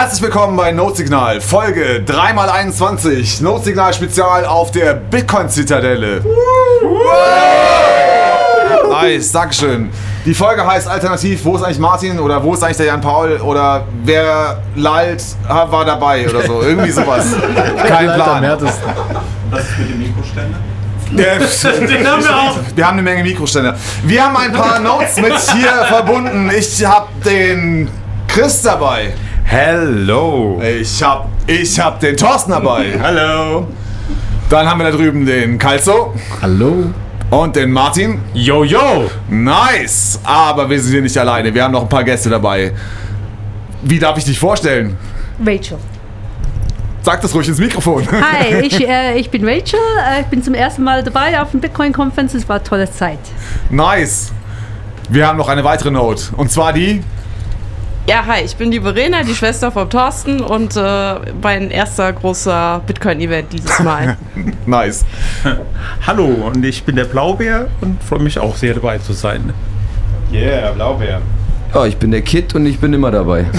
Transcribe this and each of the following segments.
Herzlich willkommen bei Notsignal, Folge 3x21, Notsignal Spezial auf der Bitcoin-Zitadelle. Nice, Dankeschön. Die Folge heißt alternativ, wo ist eigentlich Martin oder wo ist eigentlich der Jan Paul oder wer lallt war dabei oder so, irgendwie sowas. Kein Plan. Was ist mit dem Mikroständer? Ja, Den haben wir auch. Wir haben eine Menge Mikroständer. Wir haben ein paar Notes mit hier verbunden. Ich habe den Chris dabei. Hello. Ich hab, ich hab den Thorsten dabei. Hallo. Dann haben wir da drüben den Kalzo Hallo. und den Martin. Yo, yo. Nice! Aber wir sind hier nicht alleine. Wir haben noch ein paar Gäste dabei. Wie darf ich dich vorstellen? Rachel. Sag das ruhig ins Mikrofon. Hi, ich, äh, ich bin Rachel. Äh, ich bin zum ersten Mal dabei auf dem Bitcoin Conference. Es war eine tolle Zeit. Nice. Wir haben noch eine weitere Note. Und zwar die. Ja, hi, ich bin die Verena, die Schwester vom Thorsten und äh, mein erster großer Bitcoin-Event dieses Mal. Nice. Hallo und ich bin der Blaubär und freue mich auch sehr dabei zu sein. Yeah, Blaubeer. Ja, ich bin der Kid und ich bin immer dabei.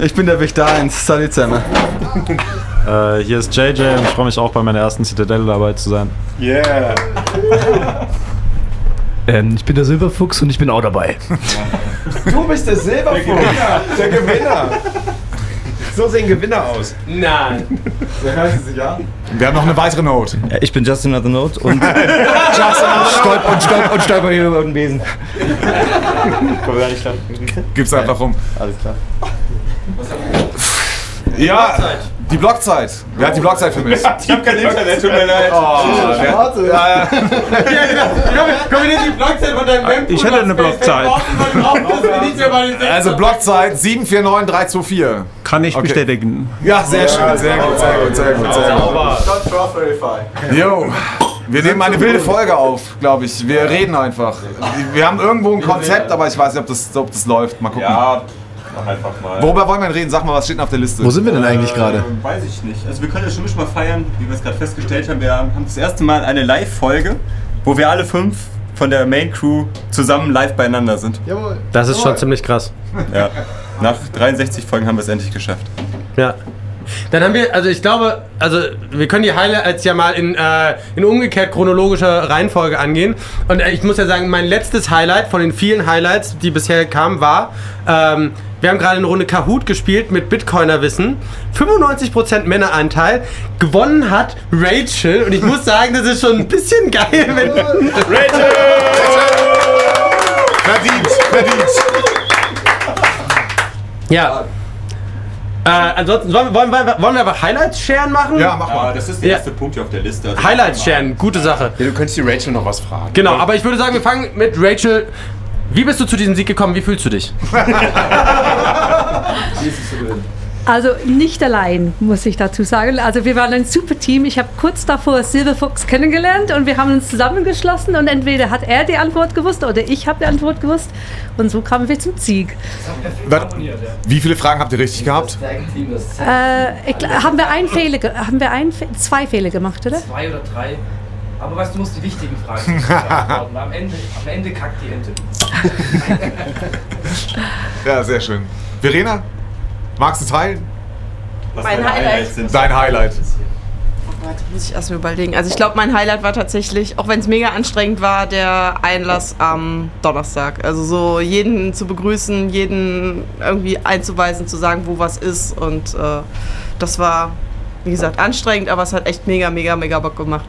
Ich bin der Wächter 1, salut zusammen. Äh, hier ist JJ und ich freue mich auch bei meiner ersten Zitadelle dabei zu sein. Yeah. Ähm, ich bin der Silberfuchs und ich bin auch dabei. Du bist der Silberfuchs. Der Gewinner. So sehen Gewinner aus. Nein. Wer heißt es ja? Wir haben noch eine weitere Note. Ich bin Justin Another Note und stolper und stolper und stolper hier über den Besen. Wir gar nicht dran. Gib's einfach rum. Alles klar. Ja, die Blockzeit. Wer hat die Blockzeit vermisst? Ich hab kein Internet, tut mir leid. Oh, wer, ja, genau. Komm in die Blockzeit von deinem Web. Ich hätte eine Blockzeit. Also Blockzeit 749324. Kann ich Okay. bestätigen. Ja, sehr schön, sehr gut, sehr gut, sehr gut, sehr gut. Jo, wir nehmen eine wilde Folge auf, glaube ich. Wir reden einfach. Wir haben irgendwo ein Konzept, aber ich weiß nicht, ob das, ob das läuft. Mal gucken. Ja, einfach mal. Worüber wollen wir denn reden? Sag mal, was steht denn auf der Liste? Wo sind wir denn eigentlich gerade? Äh, weiß ich nicht. Also wir können ja schon mal feiern, wie wir es gerade festgestellt haben. Wir haben das erste Mal eine Live-Folge, wo wir alle fünf von der Main Crew zusammen live beieinander sind. Jawohl. Das ist schon ziemlich krass. Ja. Nach 63 Folgen haben wir es endlich geschafft. Ja. Dann haben wir, also ich glaube, also wir können die Highlights ja mal in, äh, in umgekehrt chronologischer Reihenfolge angehen. Und äh, ich muss ja sagen, mein letztes Highlight von den vielen Highlights, die bisher kamen, war, ähm, wir haben gerade eine Runde Kahoot gespielt mit Bitcoiner-Wissen. 95% Männeranteil. Gewonnen hat Rachel. Und ich muss sagen, das ist schon ein bisschen geil, wenn. Rachel! Verdient, verdient. Ja. Äh, ansonsten, wollen, wollen, wir- wollen wir einfach Highlights sharen machen? Ja, mach mal. das ist der Ja. erste Punkt hier auf der Liste. Also Highlights sharen, gute Sache. Ja, du könntest die Rachel noch was fragen. Genau, aber ich würde sagen, wir fangen mit Rachel. Wie bist du zu diesem Sieg gekommen? Wie fühlst du dich? Also nicht allein, muss ich dazu sagen. Also wir waren ein super Team. Ich habe kurz davor Silverfuchs kennengelernt und wir haben uns zusammengeschlossen und entweder hat er die Antwort gewusst oder ich habe die Antwort gewusst und so kamen wir zum Sieg. Wie viele Fragen habt ihr richtig gehabt? Äh, ich, haben wir einen Fehler, haben wir einen, zwei Fehler gemacht, oder? Zwei oder drei. Aber weißt du, du musst die wichtigen Fragen beantworten. Am Ende, am Ende kackt die Ente. Ja, sehr schön. Verena, magst du teilen? Was Mein Highlight. Highlights sind. Dein Highlight. Warte, muss ich erstmal überlegen. Also ich glaube, mein Highlight war tatsächlich, auch wenn es mega anstrengend war, der Einlass am Donnerstag. Also so jeden zu begrüßen, jeden irgendwie einzuweisen, zu sagen, wo was ist. Und äh, das war, wie gesagt, anstrengend, aber es hat echt mega, mega, mega Bock gemacht.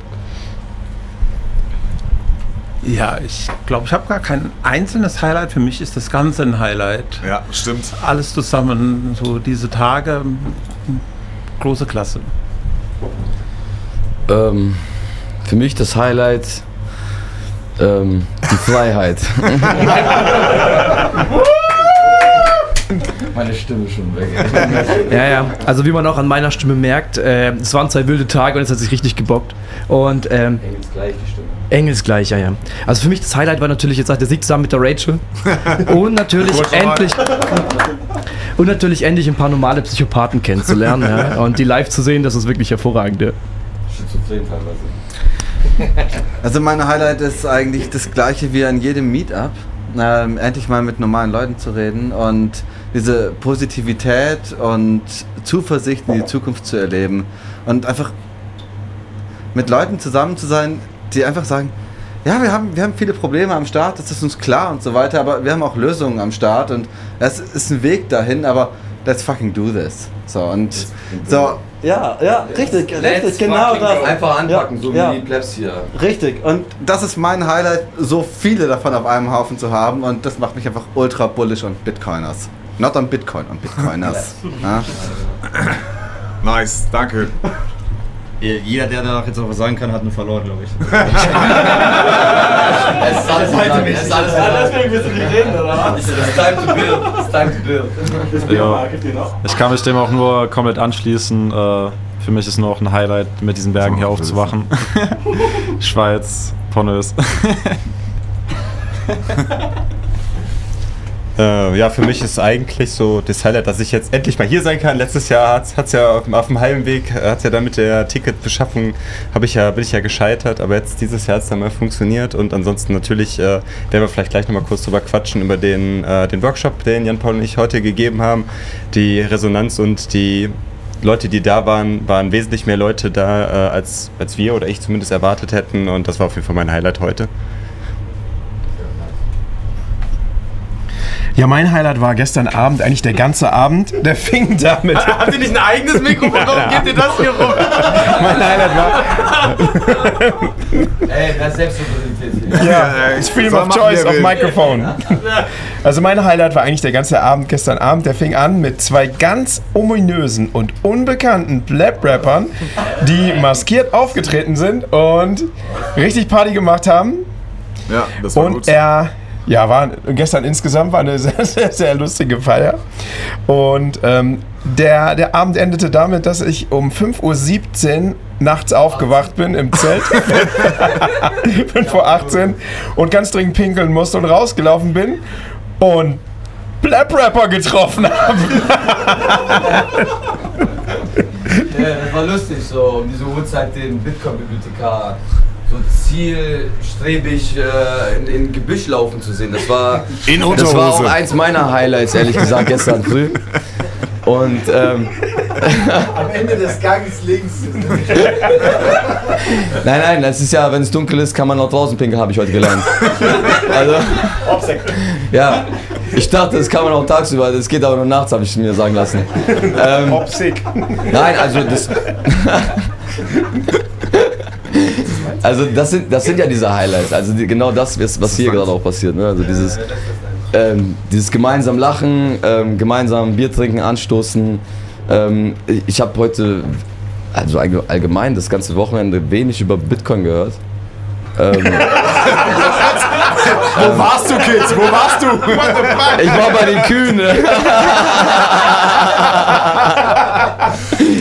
Ja, ich glaube, ich habe gar kein einzelnes Highlight. Für mich ist das Ganze ein Highlight. Ja, stimmt. Alles zusammen, so diese Tage, große Klasse. Ähm, für mich das Highlight ähm, die Freiheit. Meine Stimme schon weg. Ja, ja. Also wie man auch an meiner Stimme merkt, äh, es waren zwei wilde Tage und es hat sich richtig gebockt. Und ähm, gleich die Stimme. Engelsgleich, ja, ja. Also für mich das Highlight war natürlich jetzt der Sieg zusammen mit der Rachel. Und natürlich endlich. Und natürlich endlich ein paar normale Psychopathen kennenzulernen. ja. Und die live zu sehen, das ist wirklich hervorragend. Ja. Schizophren teilweise. Also mein Highlight ist eigentlich das gleiche wie an jedem Meetup. Ähm, endlich mal mit normalen Leuten zu reden und diese Positivität und Zuversicht in die Zukunft zu erleben und einfach mit Leuten zusammen zu sein, die einfach sagen, ja, wir haben, wir haben viele Probleme am Start, das ist uns klar und so weiter, aber wir haben auch Lösungen am Start und es ist ein Weg dahin, aber let's fucking do this. So und so, ja, ja, richtig, richtig, genau das. Einfach anpacken, Ja, so ja. wie die Plebs hier. Richtig, und das ist mein Highlight, so viele davon auf einem Haufen zu haben und das macht mich einfach ultra bullish on Bitcoiners. Not on Bitcoin, on Bitcoiners. ja. Nice, danke. Jeder, der danach jetzt noch was sagen kann, hat nur verloren, glaube ich. Es ist alles gesagt, es ist alles gesagt. Deswegen willst du nicht reden, oder It's time to build, it's time to build. Ja. Ich kann mich dem auch nur komplett anschließen. Äh, für mich ist nur auch ein Highlight, mit diesen Bergen hier aufzuwachen. Schweiz, Pornös. Äh, ja, für mich ist eigentlich so das Highlight, dass ich jetzt endlich mal hier sein kann. Letztes Jahr hat es ja auf, auf dem Heimweg, hat ja dann mit der Ticketbeschaffung, habe ich ja, bin ich ja gescheitert, aber jetzt dieses Jahr hat es dann mal funktioniert und ansonsten natürlich äh, werden wir vielleicht gleich nochmal kurz drüber quatschen, über den, äh, den Workshop, den Jan Paul und ich heute gegeben haben, die Resonanz und die Leute, die da waren, waren wesentlich mehr Leute da, äh, als, als wir oder ich zumindest erwartet hätten und das war auf jeden Fall mein Highlight heute. Ja, mein Highlight war gestern Abend, eigentlich der ganze Abend. Der fing damit. Habt ihr nicht ein eigenes Mikrofon? Warum gebt ihr das hier rum? mein Highlight war. Ey, wer ist selbstrepräsentiert hier? Ja, ich Freedom of Choice auf. Mikrofon. Also mein Highlight war eigentlich der ganze Abend gestern Abend. Der fing an mit zwei ganz ominösen und unbekannten Blab-Rappern, die maskiert aufgetreten sind und richtig Party gemacht haben. Ja, das war Und gut. er, ja, war gestern insgesamt war eine sehr, sehr, sehr lustige Feier. Und ähm, der, der Abend endete damit, dass ich um 5.17 Uhr nachts aufgewacht bin im Zelt. 5 vor 18 und ganz dringend pinkeln musste und rausgelaufen bin und Blab Rapper getroffen habe. Ja, das war lustig, so um diese Uhrzeit den Bitcoin-Bibliothekar so zielstrebig äh, in, in Gebüsch laufen zu sehen. Das war, In das war auch eins meiner Highlights, ehrlich gesagt, gestern früh. Und ähm, Am Ende des Gangs links. nein, nein, das ist ja, wenn es dunkel ist, kann man auch draußen pinkeln, habe ich heute gelernt. Also, ja, ich dachte, das kann man auch tagsüber, das geht aber nur nachts, habe ich mir sagen lassen. Ähm, Nein, also das. Also das sind, das sind ja diese Highlights. Also die, genau das, ist, was hier gerade auch passiert. Ne? Also dieses, ähm, dieses gemeinsam lachen, ähm, gemeinsam Bier trinken, anstoßen. Ähm, ich habe heute, also allge- allgemein das ganze Wochenende wenig über Bitcoin gehört. Ähm, Wo warst du, Kids? Wo warst du? Ich war bei den Kühen.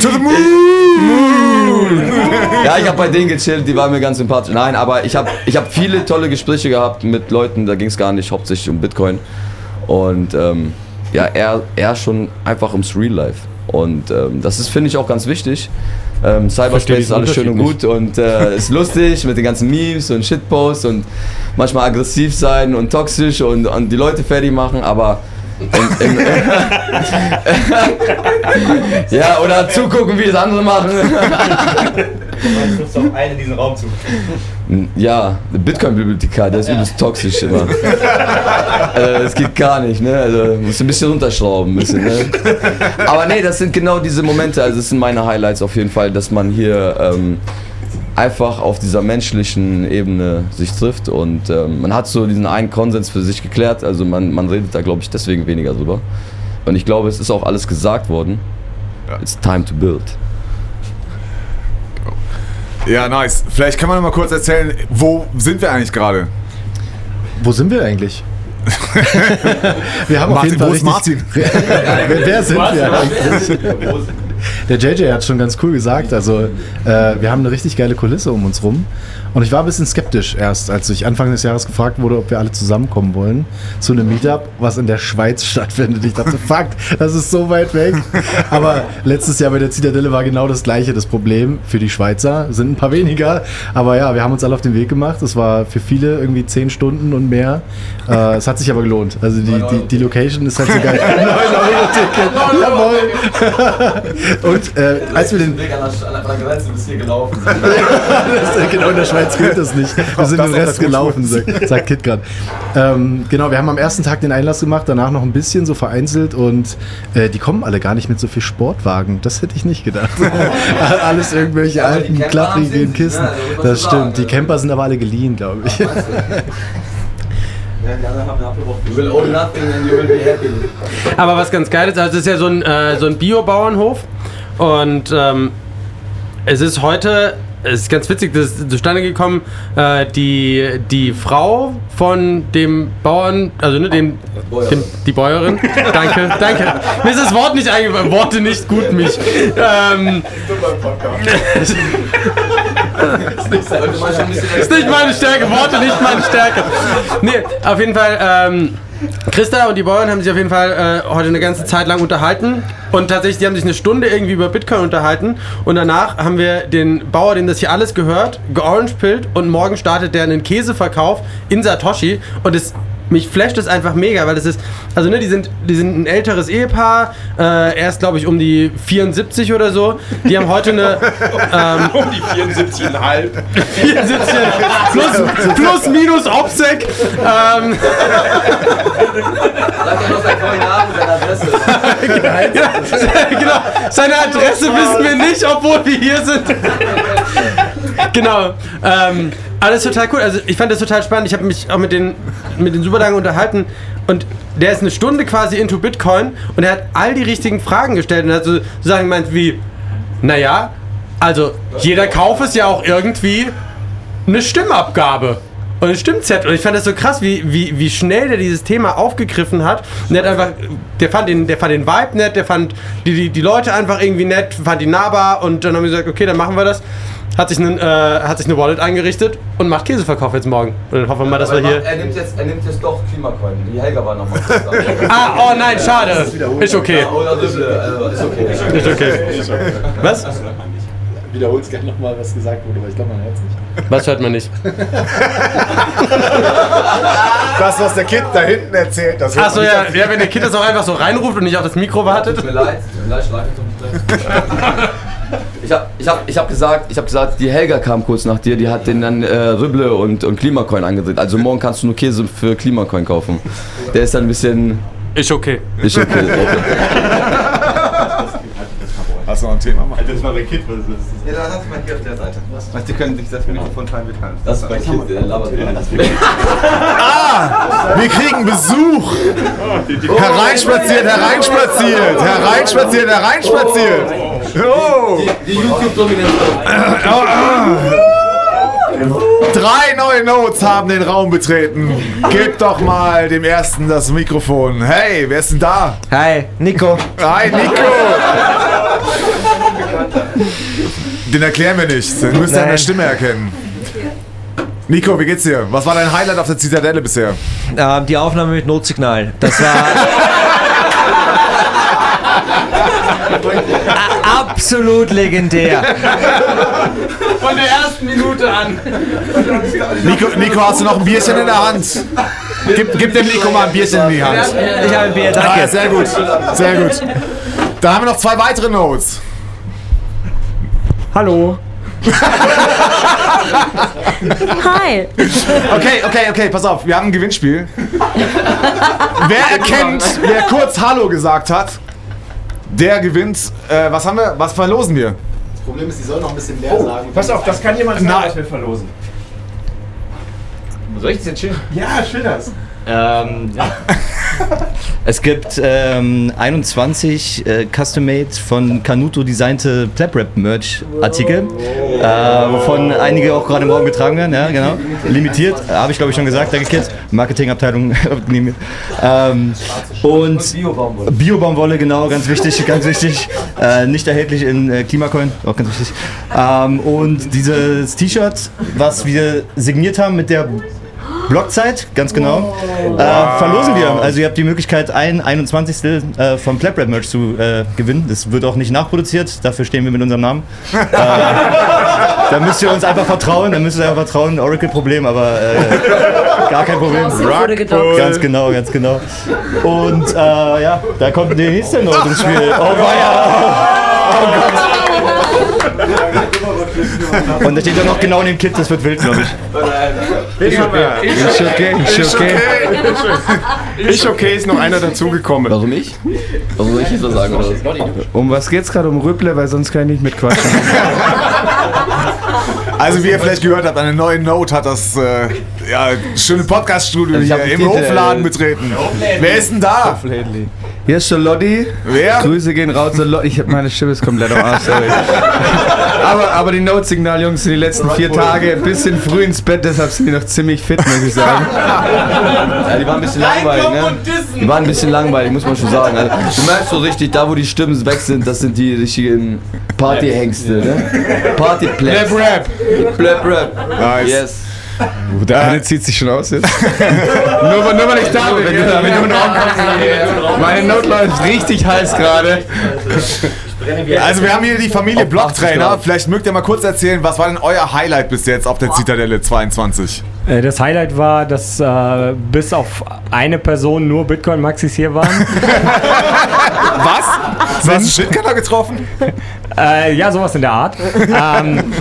To the moon! Ja, ich habe bei denen gechillt, die waren mir ganz sympathisch. Nein, aber ich habe ich hab viele tolle Gespräche gehabt mit Leuten, da ging es gar nicht hauptsächlich um Bitcoin. Und ähm, ja, eher, eher schon einfach ums Real Life. Und ähm, das ist, finde ich, auch ganz wichtig. Ähm, Cyberspace ist alles schön und gut und äh, ist lustig mit den ganzen Memes und Shitposts und manchmal aggressiv sein und toxisch und, und die Leute fertig machen, aber im, im, ja, oder zugucken, wie es andere machen. Du triffst auf einen in diesem Raum zu. Ja, Bitcoin-Bibliothekar, der ist übelst toxisch immer. äh, das geht gar nicht, ne? Also musst du ein bisschen runterschrauben, ein bisschen, ne? Aber nee, das sind genau diese Momente, also das sind meine Highlights auf jeden Fall, dass man hier ähm, einfach auf dieser menschlichen Ebene sich trifft und ähm, man hat so diesen einen Konsens für sich geklärt, also man, man redet da glaube ich deswegen weniger drüber. Und ich glaube, es ist auch alles gesagt worden. It's time to build. Ja, nice. Vielleicht kann man noch mal kurz erzählen, wo sind wir eigentlich gerade? Wo sind wir eigentlich? wir haben auf Martin, jeden Fall wo ist Martin? wer, wer sind wir eigentlich? Der JJ hat schon ganz cool gesagt. Also, äh, wir haben eine richtig geile Kulisse um uns rum. Und ich war ein bisschen skeptisch erst, als ich Anfang des Jahres gefragt wurde, ob wir alle zusammenkommen wollen zu einem Meetup, was in der Schweiz stattfindet. Ich dachte, fuck, das ist so weit weg. Aber letztes Jahr bei der Zitadelle war genau das gleiche. Das Problem für die Schweizer sind ein paar weniger. Aber ja, wir haben uns alle auf den Weg gemacht. Es war für viele irgendwie zehn Stunden und mehr. Äh, es hat sich aber gelohnt. Also die, die, die Location ist halt so geil. 9 Euro Ticket. Jawohl. Und äh, als wir den Weg an der, an der Grenze bis hier gelaufen. das, genau in der Schweiz gilt das nicht. Wir sind den Rest gelaufen, sagt, sagt Kit gerade. Ähm, genau, wir haben am ersten Tag den Einlass gemacht, danach noch ein bisschen so vereinzelt und äh, die kommen alle gar nicht mit so viel Sportwagen. Das hätte ich nicht gedacht. Alles irgendwelche die alten, klapprigen haben's Kisten. ne? Also, das so stimmt. sagen, Die. Camper sind aber alle geliehen, glaube ich. Ja, die anderen haben abgebrochen. You will own nothing and you will be happy. Aber was ganz geil ist, also es ist ja so ein, äh, so ein Bio-Bauernhof und ähm, es ist heute, es ist ganz witzig, das ist zustande gekommen, äh, die, die Frau von dem Bauern, also ne, dem, dem, die Bäuerin, danke, danke, mir ist das Wort nicht eingefallen, Worte nicht gut mich. Ähm, ist nicht meine Stärke, Worte nicht meine Stärke. Nee, auf jeden Fall, ähm, Christa und die Bauern haben sich auf jeden Fall äh, heute eine ganze Zeit lang unterhalten. Und tatsächlich, die haben sich eine Stunde irgendwie über Bitcoin unterhalten. Und danach haben wir den Bauer, dem das hier alles gehört, georangepillt. Und morgen startet der einen Käseverkauf in Satoshi. Und es mich flasht es einfach mega, weil das ist, also ne, die sind, die sind ein älteres Ehepaar, äh, er ist glaube ich um die 74 oder so. Die haben heute eine ähm, Um die 74,5. 74 plus, plus minus Obsec. Ähm, Sag doch noch seinen vollen Namen und seine Adresse. genau. Seine Adresse wissen wir nicht, obwohl wir hier sind. genau. Ähm, alles total cool. Also ich fand das total spannend. Ich habe mich auch mit den, mit den super lange unterhalten. Und der ist eine Stunde quasi into Bitcoin und er hat all die richtigen Fragen gestellt und hat so Sachen gemeint wie, naja, also jeder Kauf ist ja auch irgendwie eine Stimmabgabe. Und ein Stimmzettel. Und ich fand das so krass, wie, wie, wie schnell der dieses Thema aufgegriffen hat. Und der hat einfach, der fand den, der fand den Vibe nett, der fand die, die, die Leute einfach irgendwie nett, fand die nahbar und dann haben wir gesagt, okay, dann machen wir das. Hat sich, einen, äh, hat sich eine Wallet eingerichtet und macht Käseverkauf jetzt morgen. Und dann hoffen wir mal, dass wir er, hier. er, nimmt jetzt, er nimmt jetzt doch Klimacoin. Die Helga war nochmal. Ah, oh nein, schade. Ist okay. Ja, ist okay. Ist okay. Was? Wiederholst gerne nochmal, was gesagt wurde, weil ich glaube, man hört es nicht. Was hört man nicht? Das, was der Kid da hinten erzählt, das hört Achso, man ja, ja, wenn der Kind das auch einfach so reinruft und nicht auf das Mikro wartet. Tut mir leid, tut mir leid, schlag mich doch nicht gleich. Ich habe ich hab, ich hab gesagt, ich hab gesagt, die Helga kam kurz nach dir, die hat den dann äh, Rüble und, und Klimacoin angedreht. Also morgen kannst du nur Käse für Klimacoin kaufen. Der ist dann ein bisschen. Ist okay. Ist okay. Hast du noch ein Thema? Das war bei Kid, was ist das? Ja, da hast du mal hier auf der Seite. Was? Die können sich das Mikrofon teilen, wir teilen. Das ist bei Kid, der labert wieder. Ah! Wir kriegen Besuch! Hereinspaziert, hereinspaziert, hereinspaziert, hereinspaziert! Oh! Die YouTube-Dominanz. Drei neue Notes haben den Raum betreten. Gib doch mal dem ersten das Mikrofon. Hey, wer ist denn da? Hi, Nico. Hi, Nico! Den erklären wir nicht. Den müsst ihr an der. Stimme erkennen. Nico, wie geht's dir? Was war dein Highlight auf der Zitadelle bisher? Ähm, die Aufnahme mit Notsignal. Das war A- absolut legendär. Von der ersten Minute an. Nico, Nico, hast du noch ein Bierchen in der Hand? Gib, gib dem Nico mal ein Bierchen in die Hand. Ich habe ein Bier, Ah, danke. sehr gut, sehr gut. Da haben wir noch zwei weitere Notes. Hallo. Hi. Okay, okay, okay, pass auf, wir haben ein Gewinnspiel. Wer erkennt, wer kurz Hallo gesagt hat, der gewinnt. Äh, was haben wir? Was verlosen wir? Das Problem ist, die sollen noch ein bisschen mehr sagen. Pass auf, das kann jemand sagen, Nein. was wir verlosen. Soll ich das jetzt schön? Ja, schön das. Ähm, ja. Es gibt ähm, 21 äh, custom-made von Canuto designte Plap-Rap-Merch-Artikel, äh, wovon einige auch gerade Raum getragen werden, ja, genau. Limitiert, äh, habe ich glaube ich schon gesagt, danke Kids. Marketingabteilung. Ähm, und Bio-Baumwolle, genau, ganz wichtig, ganz wichtig. Äh, nicht erhältlich in äh, Klimacoin, auch ganz wichtig. Ähm, und dieses T-Shirt, was wir signiert haben mit der Blockzeit, ganz genau. Äh, verlosen wir. Also ihr habt die Möglichkeit, ein 21. Äh, vom Claprap Merch zu äh, gewinnen. Das wird auch nicht nachproduziert, dafür stehen wir mit unserem Namen. äh, da müsst ihr uns einfach vertrauen, da müsst ihr einfach vertrauen. Oracle-Problem, aber äh, gar kein Problem. wurde gedockt. Ganz genau, ganz genau. Und äh, ja, da kommt der nächste Note ins Spiel. Oh weia! Und da steht ja noch genau in dem Kit, das wird wild, glaube ich. Ist okay, ist okay, ist okay. Ist okay, ist noch einer dazugekommen. Warum ich? Warum soll ich jetzt was sagen? Oder was? Um was geht's gerade? Um Rüpple, weil sonst kann ich nicht mitquatschen. Also wie ihr vielleicht gehört habt, eine neue Note hat das äh, ja, schöne Podcast-Studio Ich hier im Hofladen betreten. Wer ist denn da? Hier ist Charlotti. Wer? Grüße gehen raus. Charlotti. Ich hab meine Stimme ist komplett am Arsch, sorry. aber, aber die Notsignal-Jungs sind die letzten vier Tage ein bisschen früh ins Bett, deshalb sind die noch ziemlich fit, muss ich sagen. Ja, die waren ein bisschen langweilig, ne? Die waren ein bisschen langweilig, muss man schon sagen. Also, du merkst so richtig, da wo die Stimmen weg sind, das sind die richtigen Partyhengste, ne? Partyplaps. Rap, Rap. Blöp, blöp. Nice. Yes. Der eine zieht sich schon aus jetzt. nur, weil- nur weil ich da bin. Wenn du, wenn du in den Raum kommst. Meine Note läuft richtig heiß gerade. Also wir haben hier die Familie Blocktrainer. Vielleicht mögt ihr mal kurz erzählen, was war denn euer Highlight bis jetzt auf der Zitadelle 22? Äh, Das Highlight war, dass äh, bis auf eine Person nur Bitcoin-Maxis hier waren. Was? Hast du einen Shitkanner getroffen? äh, ja, sowas in der Art. ähm,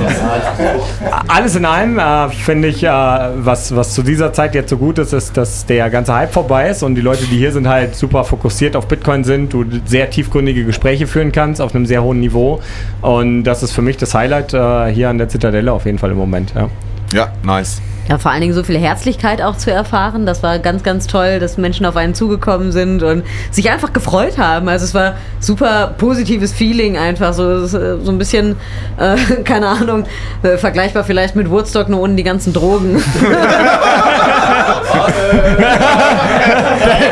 alles in allem äh, finde ich, äh, was, was zu dieser Zeit jetzt so gut ist, ist, dass der ganze Hype vorbei ist und die Leute, die hier sind, halt super fokussiert auf Bitcoin sind, du sehr tiefgründige Gespräche führen kannst auf einem sehr hohen Niveau. Und das ist für mich das Highlight äh, hier an der Zitadelle auf jeden Fall im Moment. Ja. Ja, nice. Ja, vor allen Dingen so viel Herzlichkeit auch zu erfahren. Das war ganz, ganz toll, dass Menschen auf einen zugekommen sind und sich einfach gefreut haben. Also es war super positives Feeling einfach. So, äh, so ein bisschen, äh, keine Ahnung, äh, vergleichbar vielleicht mit Woodstock, nur ohne die ganzen Drogen.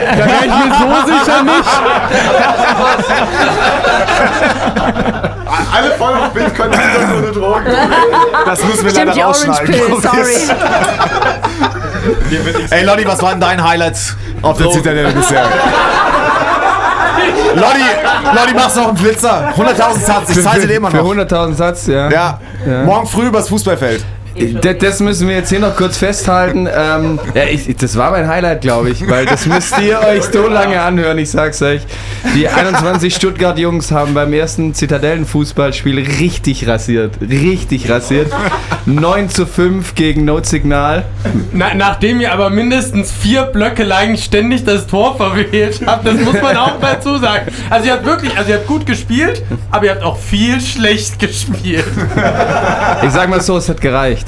Da wäre ich mir so sicher nicht. Alle voll auf Bitcoin sind ohne Drogen. Das müssen wir Stimmt, leider rausschneiden. Pill, sorry. Ey Lottie, was war denn dein Highlight auf der Zitadelle bisher? Lottie, Lottie, machst du noch einen Flitzer? 100.000 Satz, ich zahle dir immer Für noch. 100.000 Satz, ja. Ja. Ja. morgen früh übers Fußballfeld. Das, müssen wir jetzt hier noch kurz festhalten. Ähm, ja, ich, das war mein Highlight, glaube ich, weil das müsst ihr euch so lange anhören, ich sag's euch. Die 21 Stuttgart-Jungs haben beim ersten Zitadellen-Fußballspiel richtig rasiert. Richtig rasiert. 9 zu 5 gegen Notsignal. Na, nachdem ihr aber mindestens vier Blöcke lang ständig das Tor verwählt habt, das muss man auch dazu sagen. Also ihr habt wirklich, also ihr habt gut gespielt, aber ihr habt auch viel schlecht gespielt. Ich sag mal so, es hat gereicht.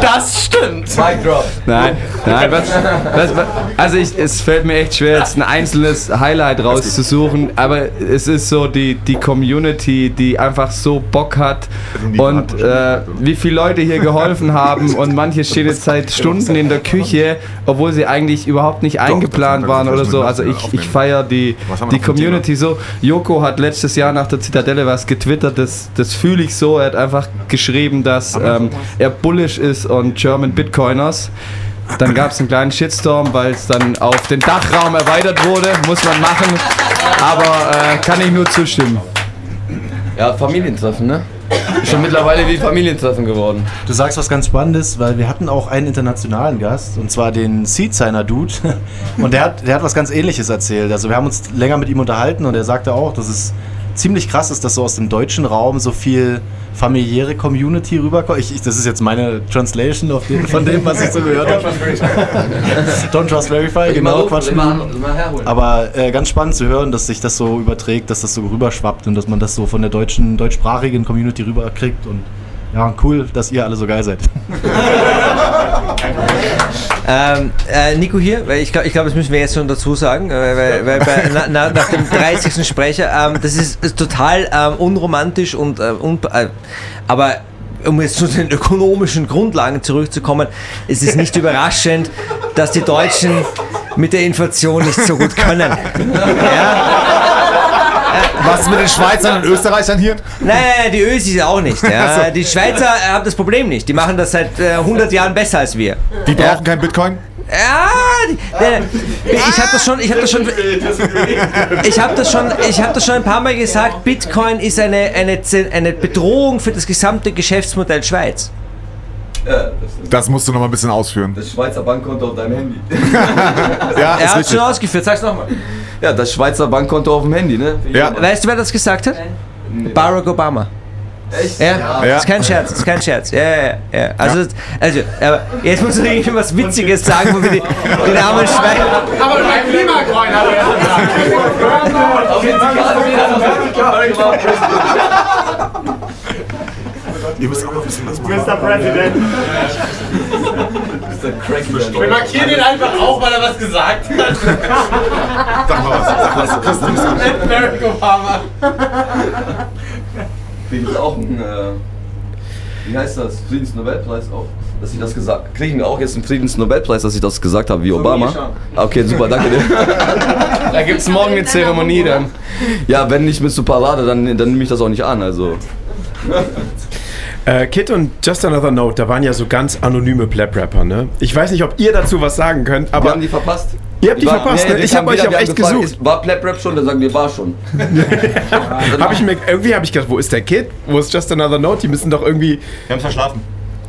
Das stimmt. Mic drop. Nein, nein, was, was, was, also ich, es fällt mir echt schwer, jetzt ein einzelnes Highlight rauszusuchen, aber es ist so die, die Community, die einfach so Bock hat und äh, wie viele Leute hier geholfen haben und manche stehen jetzt seit Stunden in der Küche, obwohl sie eigentlich überhaupt nicht eingeplant waren oder so. Also ich, ich feiere die, die Community so. Joko hat letztes Jahr nach der Zitadelle was getwittert, das, das fühle ich so. Er hat einfach geschrieben, dass ähm, er bullish ist und German Bitcoiners. Dann gab es einen kleinen Shitstorm, weil es dann auf den Dachraum erweitert wurde. Muss man machen. Aber äh, kann ich nur zustimmen. Ja, Familientreffen, ne? Schon mittlerweile wie Familientreffen geworden. Du sagst was ganz Spannendes, weil wir hatten auch einen internationalen Gast, und zwar den Seedsigner Dude. Und der hat, der hat was ganz ähnliches erzählt. Also wir haben uns länger mit ihm unterhalten und er sagte auch, dass es ziemlich krass ist, dass so aus dem deutschen Raum so viel familiäre Community rüberkommt. Ich, ich, das ist jetzt meine Translation auf den, von dem, was ich so gehört habe. Don't Trust Verify, genau, Immer- Quatsch. immer- immer. Aber äh, ganz spannend zu hören, dass sich das so überträgt, dass das so rüberschwappt und dass man das so von der deutschen, deutschsprachigen Community rüberkriegt und ja, cool, dass ihr alle so geil seid. Ähm, äh, Nico hier, weil ich glaube, ich glaub, das müssen wir jetzt schon dazu sagen, äh, weil, weil bei, na, na, nach dem 30. Sprecher, ähm, das ist, ist total ähm, unromantisch und, äh, un, äh, aber um jetzt zu den ökonomischen Grundlagen zurückzukommen, es ist nicht überraschend, dass die Deutschen mit der Inflation nicht so gut können. Was ist mit den Schweizern und Österreichern hier? Nein, nein, die Ösis auch nicht. Ja. So. Die Schweizer äh, haben das Problem nicht. Die machen das seit äh, 100 Jahren besser als wir. Die brauchen kein Bitcoin? Ja, ich habe das schon, ich habe das schon, ich habe das schon, ich habe das schon ein paar Mal gesagt. Bitcoin ist eine, eine, eine Bedrohung für das gesamte Geschäftsmodell Schweiz. Das musst du noch mal ein bisschen ausführen. Das Schweizer Bankkonto auf deinem Handy. Ja, er hat schon ausgeführt. Sag's nochmal. Ja, das Schweizer Bankkonto auf dem Handy, ne? Weißt du, wer das gesagt hat? Barack Obama. Echt? Ja, Ja. das ist kein Scherz, das ist kein Scherz. Ja, ja, ja. Also, also aber jetzt muss ich irgendwie was Witziges sagen, wo wir die, den armen Schweizer. Aber über Klimakreuz hat Ihr müsst auch mal wissen, was Mr. President. Wir markieren ihn einfach auch, weil er was gesagt hat. Sag mal was, sag mal was. Christian, bist du- Barack Obama. Kriegen sie auch einen, äh, wie heißt das? Friedensnobelpreis auch. Dass sie das gesagt Kriegen wir auch jetzt einen Friedensnobelpreis, dass ich das gesagt habe wie Obama? Okay, super, danke dir. Da gibt es morgen eine Zeremonie dann. Ja, wenn nicht mit so Parade, dann, dann nehme ich das auch nicht an. Also. Äh, Kid und Just Another Note, da waren ja so ganz anonyme Plap-Rapper, ne? Ich weiß nicht, ob ihr dazu was sagen könnt, aber. Wir haben die verpasst. Ihr habt die war- verpasst, nee, ne? Ich habe haben euch auch echt gefragt, gesucht. Ist, war Plap Rap schon? Dann sagen wir, war schon. Hab ich mir, irgendwie habe ich gedacht, wo ist der Kid? Wo ist Just Another Note? Die müssen doch irgendwie. Wir haben verschlafen.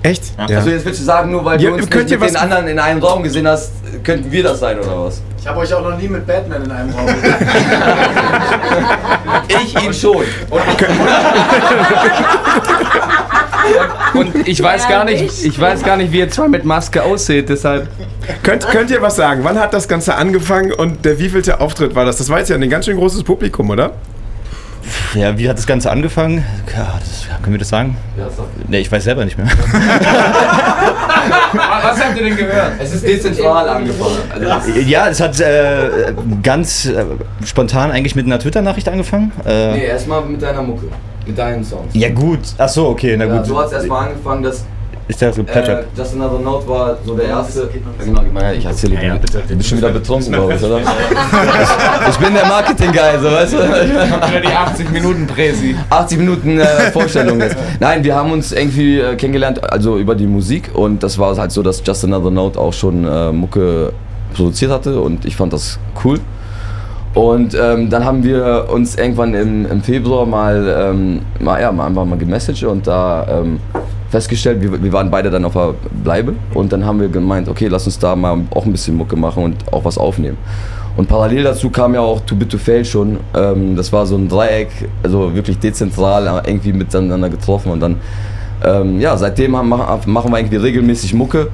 Echt? Also jetzt willst du sagen, nur weil Ja, du uns könnt nicht mit den anderen in einem Raum gesehen hast, könnten wir das sein oder was? Ich habe euch auch noch nie mit Batman in einem Raum Ich ihn schon. Und ich weiß gar nicht, ich weiß gar nicht, wie ihr zwei mit Maske aussieht, deshalb. Könnt, könnt ihr was sagen? Wann hat das Ganze angefangen und der wievielte Auftritt war das? Das war jetzt ja ein ganz schön großes Publikum, oder? Ja, wie hat das Ganze angefangen? Ja, das, können wir das sagen? Nee, ich weiß selber nicht mehr. Was habt ihr denn gehört? Es ist dezentral angefangen. Also ja, es hat äh, ganz äh, spontan eigentlich mit einer Twitter-Nachricht angefangen. Äh, nee, erstmal mit deiner Mucke. Mit deinen Songs. Ja gut, ach so, okay, na Ja, gut. so hat es erstmal angefangen, dass Ist der so äh, Plätter? Just Another Note war so der erste. Genau, her, ich erzähle dir. Du bist schon wieder betrunken, glaube ich, oder? Ich, ich bin der Marketing-Guy, so weißt du? Oder die 80 Minuten Präsi. 80 Minuten äh, Vorstellung jetzt. Nein, wir haben uns irgendwie äh, kennengelernt, also über die Musik und das war halt so, dass Just Another Note auch schon äh, Mucke produziert hatte und ich fand das cool. Und ähm, dann haben wir uns irgendwann im, im Februar mal, ähm, mal, ja, mal einfach mal gemessaged und da ähm, festgestellt, wir, wir waren beide dann auf der Bleibe und dann haben wir gemeint, okay, lass uns da mal auch ein bisschen Mucke machen und auch was aufnehmen. Und parallel dazu kam ja auch Too Bit to Fail schon. Ähm, das war so ein Dreieck, also wirklich dezentral äh, irgendwie miteinander getroffen und dann, ähm, ja, seitdem haben, machen machen wir irgendwie regelmäßig Mucke.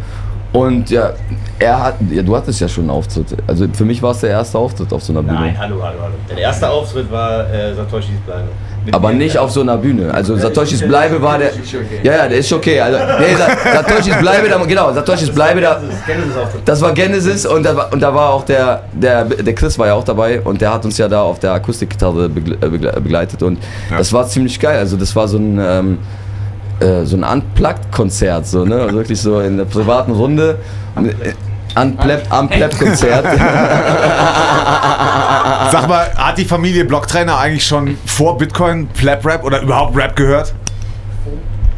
Und ja, er hat, ja, du hattest ja schon einen Auftritt. Also für mich war es der erste Auftritt auf so einer Bühne. Nein, hallo, hallo, hallo. Der erste Auftritt war äh, Satoshis Bleibe. Mit Aber nicht ja. auf so einer Bühne. Also Satoshis Bleibe war der. Ja, ja, der ist okay. Also, nee, Sa- Satoshis Bleibe, da, genau, Satoshis Bleibe, da, das war Genesis und da, war- und da war auch der, der, der Chris war ja auch dabei und der hat uns ja da auf der Akustikgitarre äh, begle- begleitet und das war ziemlich geil. Also das war so ein, ähm, äh, so ein Unplugged-Konzert, so, ne? Also wirklich so in der privaten Runde. Äh, Unplugged- Unplugged-Konzert. Sag mal, hat die Familie Blocktrainer eigentlich schon vor Bitcoin Plap Rap oder überhaupt Rap gehört?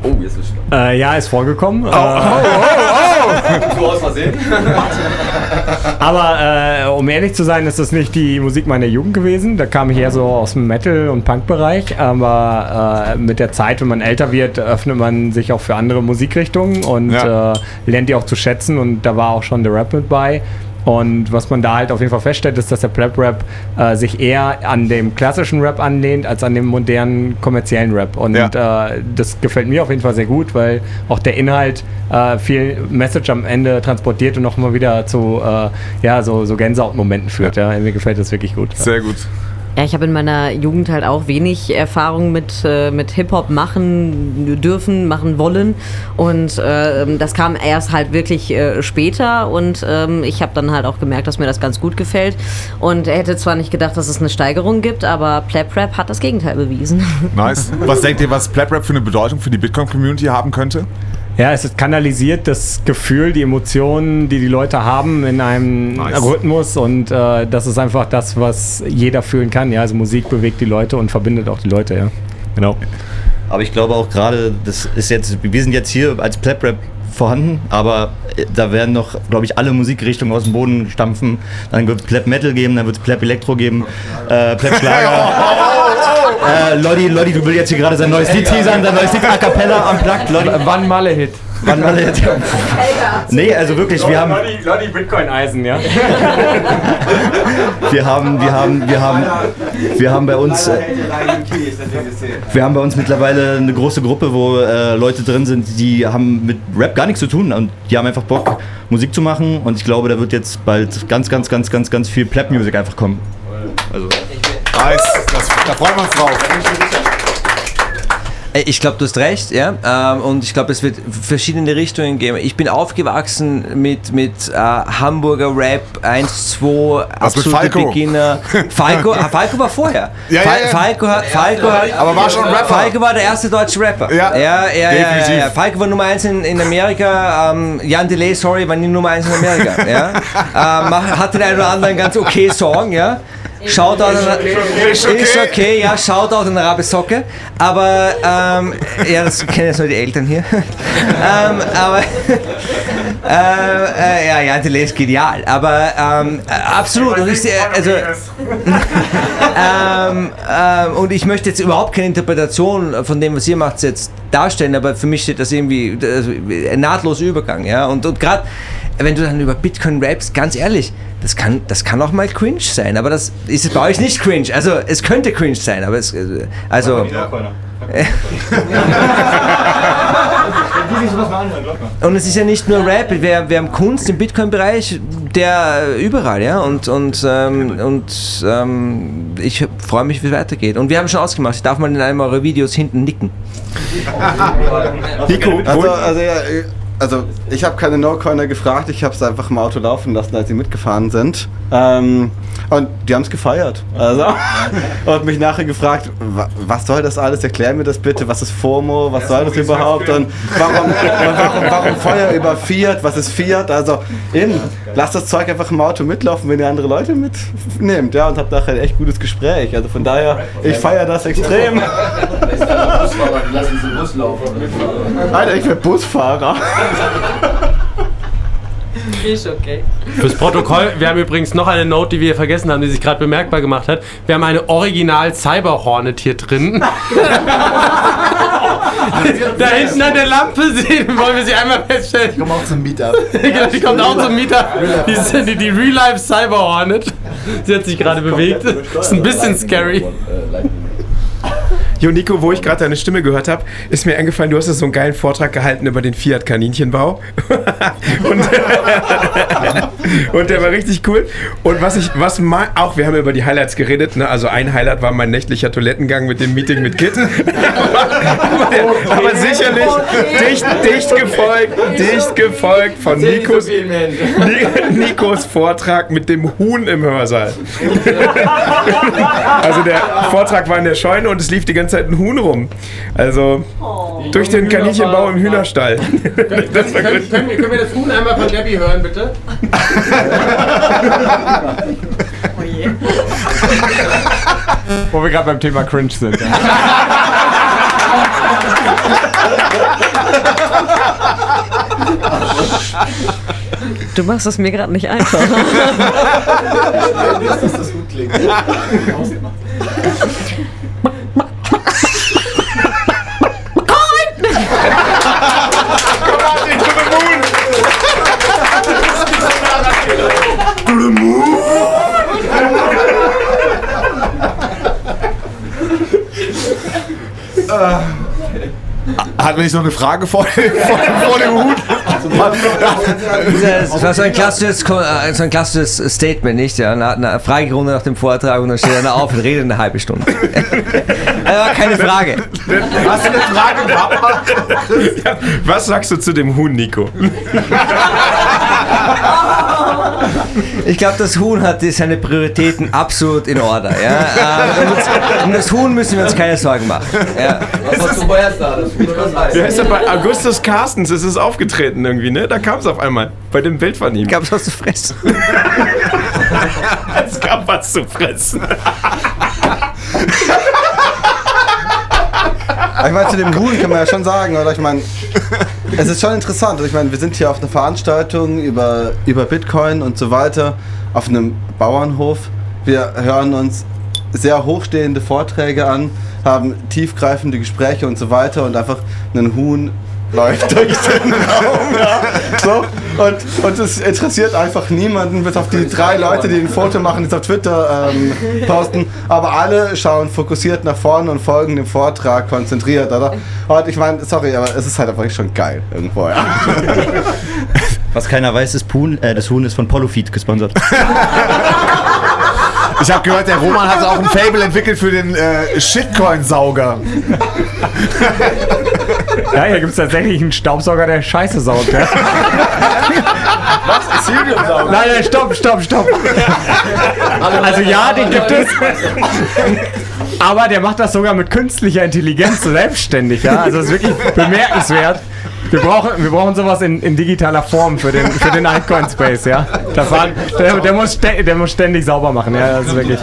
Oh, jetzt ist Äh, ja, ist vorgekommen. Oh, Äh, So aus Versehen. Aber äh, um ehrlich zu sein, ist das nicht die Musik meiner Jugend gewesen. Da kam ich eher so aus dem Metal- und Punk-Bereich. Aber äh, mit der Zeit, wenn man älter wird, öffnet man sich auch für andere Musikrichtungen und Ja. äh, lernt die auch zu schätzen. Und da war auch schon der Rap mit bei. Und was man da halt auf jeden Fall feststellt, ist, dass der Plap-Rap äh, sich eher an dem klassischen Rap anlehnt, als an dem modernen kommerziellen Rap. Und äh, das gefällt mir auf jeden Fall sehr gut, weil auch der Inhalt äh, viel Message am Ende transportiert und nochmal wieder zu äh, ja, so, so Gänsehautmomenten führt. Ja. Mir gefällt das wirklich gut. Sehr gut. Ja, ich habe in meiner Jugend halt auch wenig Erfahrung mit, äh, mit Hip-Hop machen dürfen, machen wollen. Und äh, das kam erst halt wirklich äh, später. Und ähm, ich habe dann halt auch gemerkt, dass mir das ganz gut gefällt. Und er hätte zwar nicht gedacht, dass es eine Steigerung gibt, aber Plap Rap hat das Gegenteil bewiesen. Nice. Was denkt ihr, was Plap Rap für eine Bedeutung für die Bitcoin-Community haben könnte? Ja, es kanalisiert das Gefühl, die Emotionen, die die Leute haben in einem Nice. Rhythmus und äh, das ist einfach das, was jeder fühlen kann. Ja, also Musik bewegt die Leute und verbindet auch die Leute, ja. Genau. Aber ich glaube auch gerade, das ist jetzt, wir sind jetzt hier als Plap Rap vorhanden, aber äh, da werden noch, glaube ich, alle Musikrichtungen aus dem Boden stampfen. Dann wird es Plap Metal geben, dann wird es Plap Elektro geben, äh, Plap Schlager. äh, Lodi, Lodi, du willst jetzt hier gerade sein neues Lied teasern, sein neues Lied A Cappella am Plug. Lodi. Wann Malle-Hit? Wann Malle-Hit? nee, also wirklich, wir haben, Lodi Bitcoin-Eisen, ja. wir haben, wir haben, wir haben, wir haben bei uns, äh, wir haben bei uns mittlerweile eine große Gruppe, wo äh, Leute drin sind, die haben mit Rap gar nichts zu tun und die haben einfach Bock, Musik zu machen und ich glaube, da wird jetzt bald ganz, ganz, ganz, ganz, ganz viel Plap-Music einfach kommen. Also. Nice, das, da freuen wir uns drauf. Äh, Ich glaube, du hast recht, ja. Ähm, und ich glaube, es wird verschiedene Richtungen geben. Ich bin aufgewachsen mit, mit äh, Hamburger Rap 1, 2, Was absolute Falco? Beginner. Falco, ah, Falco war vorher. Ja, Fa- ja, ja. Falco, hat, Falco hat, Aber war schon Rapper. Falco war der erste deutsche Rapper. Ja, ja, ja, ja, ja, definitiv. ja. Falco war Nummer 1 in, in Amerika. Ähm, Jan Delay, sorry, war nie Nummer 1 in Amerika. Ja. ähm, mach- hat den einen oder anderen ganz okay Song, ja. Shoutout an, Ist okay. ist okay, ja, Shoutout an Rabe Socke. Aber, ähm, ja, das kennen jetzt nur die Eltern hier. ähm, aber, äh, äh, ja, Jan Delay ist genial. Aber, ähm, äh, absolut. Und ich, sehe, also, ähm, ähm, und ich möchte jetzt überhaupt keine Interpretation von dem, was ihr macht, jetzt darstellen, aber für mich steht das irgendwie also, ein nahtloser Übergang, ja. Und, und gerade wenn du dann über Bitcoin rappst, ganz ehrlich, das kann, das kann auch mal cringe sein, aber das ist bei euch nicht cringe. Also es könnte cringe sein, aber es also. Und es ist ja nicht nur Rap, wir, wir haben Kunst im Bitcoin-Bereich, der äh, überall, ja. Und, und, ähm, und ähm, ich freue mich, wie es weitergeht. Und wir haben schon ausgemacht, ich darf mal in einem eurer Videos hinten nicken. Nico, also, also, ja, also ich habe keine No-Coiner gefragt, ich habe es einfach im Auto laufen lassen, als sie mitgefahren sind. Ähm, und die haben es gefeiert. Also, und mich nachher gefragt, wa- was soll das alles? Erklär mir das bitte. Was ist FOMO? Was soll das überhaupt? Und warum, warum, warum Feuer über Fiat? Was ist Fiat? Also, eben, lasst das Zeug einfach im Auto mitlaufen, wenn ihr andere Leute mitnehmt. Ja, und habt nachher ein echt gutes Gespräch. Also von daher, ich feiere das extrem. Alter, ich bin Busfahrer. Ist okay. Fürs Protokoll, wir haben übrigens noch eine Note, die wir vergessen haben, die sich gerade bemerkbar gemacht hat. Wir haben eine Original Cyber Hornet hier drin. da hinten an der Lampe sehen, wollen wir sie einmal feststellen. Ich komme auch zum Meetup. genau, die kommt auch zum Meetup. Die, ist- die, die Real Life Cyber Hornet. Sie hat sich gerade bewegt. Ist ein bisschen scary. Jo, Nico, wo ich gerade deine Stimme gehört habe, ist mir eingefallen, du hast so einen geilen Vortrag gehalten über den Fiat-Kaninchenbau. und, und der war richtig cool. Und was ich, was mal, auch, wir haben über die Highlights geredet, ne? also ein Highlight war mein nächtlicher Toilettengang mit dem Meeting mit Kit. aber, der, aber sicherlich dicht, dicht gefolgt, dicht gefolgt von Nikos, Ni- Nikos Vortrag mit dem Huhn im Hörsaal. Also der Vortrag war in der Scheune und es lief die ganze Zeit ein Huhn rum. Also durch den Kaninchenbau im Hühnerstall. Können, können, wir, können wir das Huhn einmal von Debbie hören, bitte? Wo wir gerade beim Thema Cringe sind. Du machst es mir gerade nicht einfach. dass das gut klingt. Hatten wir nicht noch eine Frage vor, vor, vor dem Hut? Das war so ein klassisches, äh, so ein klassisches Statement, nicht? Ja, eine, eine Fragerunde nach dem Vortrag und dann steht einer auf und redet eine halbe Stunde. Das war keine Frage. Hast du eine Frage gehabt? Was sagst du zu dem Huhn, Nico? Ich glaube, das Huhn hat seine Prioritäten absolut in Order. Ja? Um, das, Huhn müssen wir uns keine Sorgen machen. Ja. Was war zuerst da? Das Huhn oder das Eis? Wer ist denn bei Augustus Carstens? Ist es aufgetreten irgendwie, ne? Da kam es auf einmal. Bei dem Bild von ihm. Gab es was zu fressen? es gab was zu fressen. Aber ich meine, zu dem Huhn kann man ja schon sagen, oder? Ich meine, es ist schon interessant. Also Ich meine, wir sind hier auf einer Veranstaltung über, über Bitcoin und so weiter, auf einem Bauernhof. Wir hören uns sehr hochstehende Vorträge an, haben tiefgreifende Gespräche und so weiter und einfach einen Huhn läuft durch den Raum. Ja. So. Und, und es interessiert einfach niemanden, bis auf die drei Leute, die ein Foto machen, die es auf Twitter ähm, posten. Aber alle schauen fokussiert nach vorne und folgen dem Vortrag konzentriert, oder? Und ich meine, sorry, aber es ist halt einfach schon geil irgendwo, ja. Was keiner weiß, ist Puhn, äh, das Huhn ist von Pollofeed gesponsert. Ich habe gehört, der Roman hat auch ein Fable entwickelt für den äh, Shitcoin-Sauger. Ja, hier gibt es tatsächlich einen Staubsauger, der Scheiße saugt. Ja? Was? Ethereum-Sauger? Nein, nein, stopp, stopp, stopp. Also ja, den gibt es. Aber der macht das sogar mit künstlicher Intelligenz selbstständig, ja. Also das ist wirklich bemerkenswert. Wir brauchen, wir brauchen sowas in, in digitaler Form für den, für den Altcoin Space, ja. Das war, der, der, muss der muss ständig sauber machen, ja. Das ist wirklich.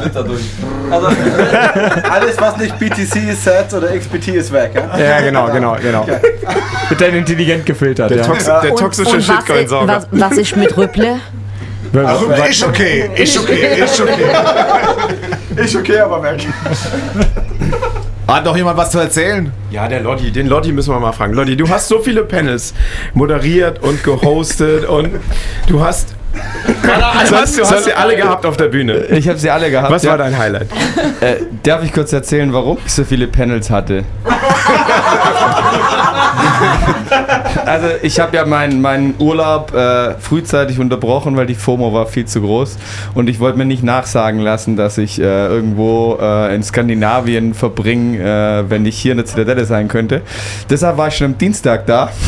Also, alles, was nicht BTC ist, Set oder XBT ist weg, ja? Ja, genau, genau, genau. Wird dann intelligent gefiltert, Der, ja. tox der toxische Und was, Shitcoin-Sauger. was, was ist mit Rüpple? Also, ist okay, ist okay, ist okay. Ist okay, aber weg. Hat noch jemand was zu erzählen? Ja, der Lotti, den Lotti müssen wir mal fragen. Lotti, du hast so viele Panels moderiert und gehostet und du hast. Du hast, du hast sie alle gehabt auf der Bühne. Ich habe sie alle gehabt. Was ja. war dein Highlight? Äh, darf ich kurz erzählen, warum ich so viele Panels hatte? Also ich habe ja meinen meinen Urlaub äh, frühzeitig unterbrochen, weil die FOMO war viel zu groß und ich wollte mir nicht nachsagen lassen, dass ich äh, irgendwo äh, in Skandinavien verbringe, äh, wenn ich hier in der Zitadelle sein könnte. Deshalb war ich schon am Dienstag da.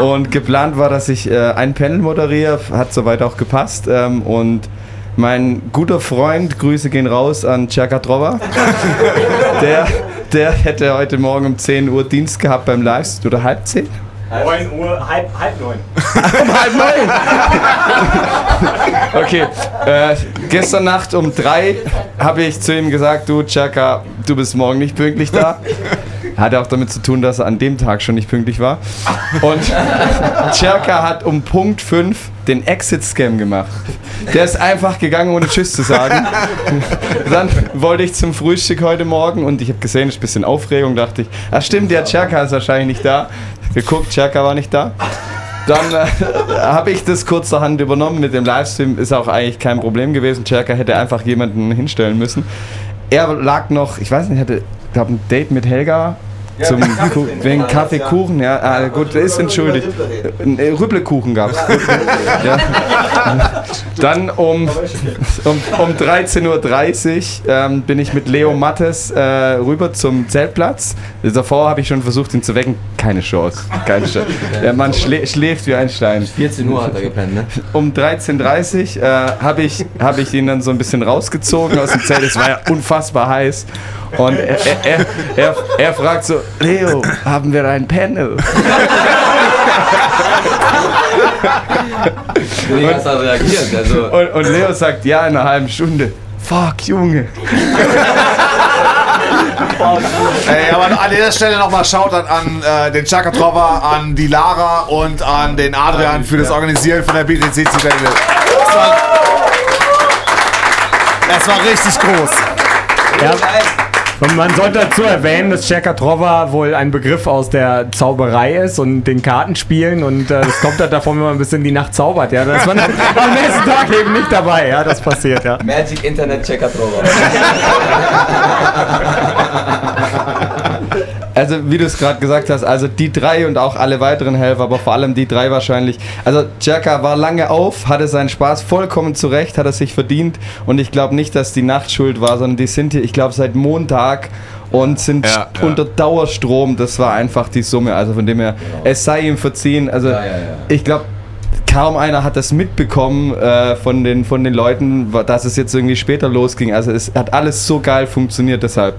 Und geplant war, dass ich äh, ein Panel moderiere, hat soweit auch gepasst. Ähm, und mein guter Freund, Grüße gehen raus an Cerka Trova, der, der hätte heute Morgen um 10 Uhr Dienst gehabt beim Livestream, oder halb 10? 9 Uhr, halb, halb neun. um halb neun. Okay, äh, gestern Nacht um drei habe ich zu ihm gesagt, du Chaka, du bist morgen nicht pünktlich da. Hatte auch damit zu tun, dass er an dem Tag schon nicht pünktlich war. Und Cherka hat um Punkt 5 den Exit-Scam gemacht. Der ist einfach gegangen, ohne Tschüss zu sagen. Dann wollte ich zum Frühstück heute Morgen und ich habe gesehen, es ist ein bisschen Aufregung, dachte ich, ah stimmt, der Cherka ist wahrscheinlich nicht da. Geguckt, Cherka war nicht da. Dann äh, habe ich das kurzerhand übernommen mit dem Livestream. Ist auch eigentlich kein Problem gewesen. Cherka hätte einfach jemanden hinstellen müssen. Er lag noch, ich weiß nicht, hatte, glaube ein Date mit Helga. Ja, zum wegen Kaffeekuchen, ja. Ah, gut, der ist entschuldigt. Rübblekuchen gab es. ja. Dann um, um, um 13.30 Uhr ähm, bin ich mit Leo Mattes äh, rüber zum Zeltplatz. Davor habe ich schon versucht, ihn zu wecken. Keine Chance. Keine Chance. Der Mann schlä schläft wie ein Stein. 14 Uhr hat er gepennt, ne? Um 13.30 Uhr äh, habe ich, hab ich ihn dann so ein bisschen rausgezogen aus dem Zelt. Es war ja unfassbar heiß. Und er, er, er, er fragt so, Leo, haben wir ein Panel? Wie hast du reagiert? Also, Und, und Leo sagt, ja, in einer halben Stunde. Fuck, Junge. Ey, aber an dieser Stelle nochmal Shoutout an äh, den Chaka Trova, an die Lara und an den Adrian für das Organisieren von der BTC Zitadelle. Das war, das war richtig groß. Ja. Und man sollte dazu erwähnen, dass Cerca Trova wohl ein Begriff aus der Zauberei ist und den Kartenspielen und äh, das kommt halt davon, wenn man ein bisschen die Nacht zaubert, ja. Das war am nächsten Tag eben nicht dabei, ja, das passiert, ja. Magic Internet Checker Trova. Also wie du es gerade gesagt hast, also die drei und auch alle weiteren Helfer, aber vor allem die drei wahrscheinlich. Also Jerka war lange auf, hatte seinen Spaß vollkommen zurecht, hat er sich verdient und ich glaube nicht, dass die Nacht schuld war, sondern die sind hier, ich glaube, seit Montag und sind Ja, ja. unter Dauerstrom. Das war einfach die Summe. Also von dem her, es sei ihm verziehen. Also ich glaube, kaum einer hat das mitbekommen äh, von, den, von den Leuten, dass es jetzt irgendwie später losging. Also es hat alles so geil funktioniert, deshalb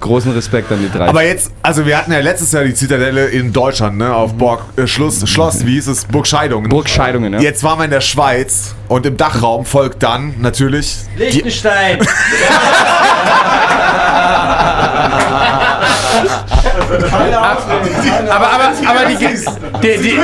großen Respekt an die drei. Aber jetzt, also wir hatten ja letztes Jahr die Zitadelle in Deutschland, ne, auf Borg, äh, Schluss, Schloss, wie hieß es, Burg Scheidungen. Burg Scheidungen, ja. Jetzt waren wir in der Schweiz und im Dachraum folgt dann natürlich die, Liechtenstein. Aber, aber, aber die, die, die,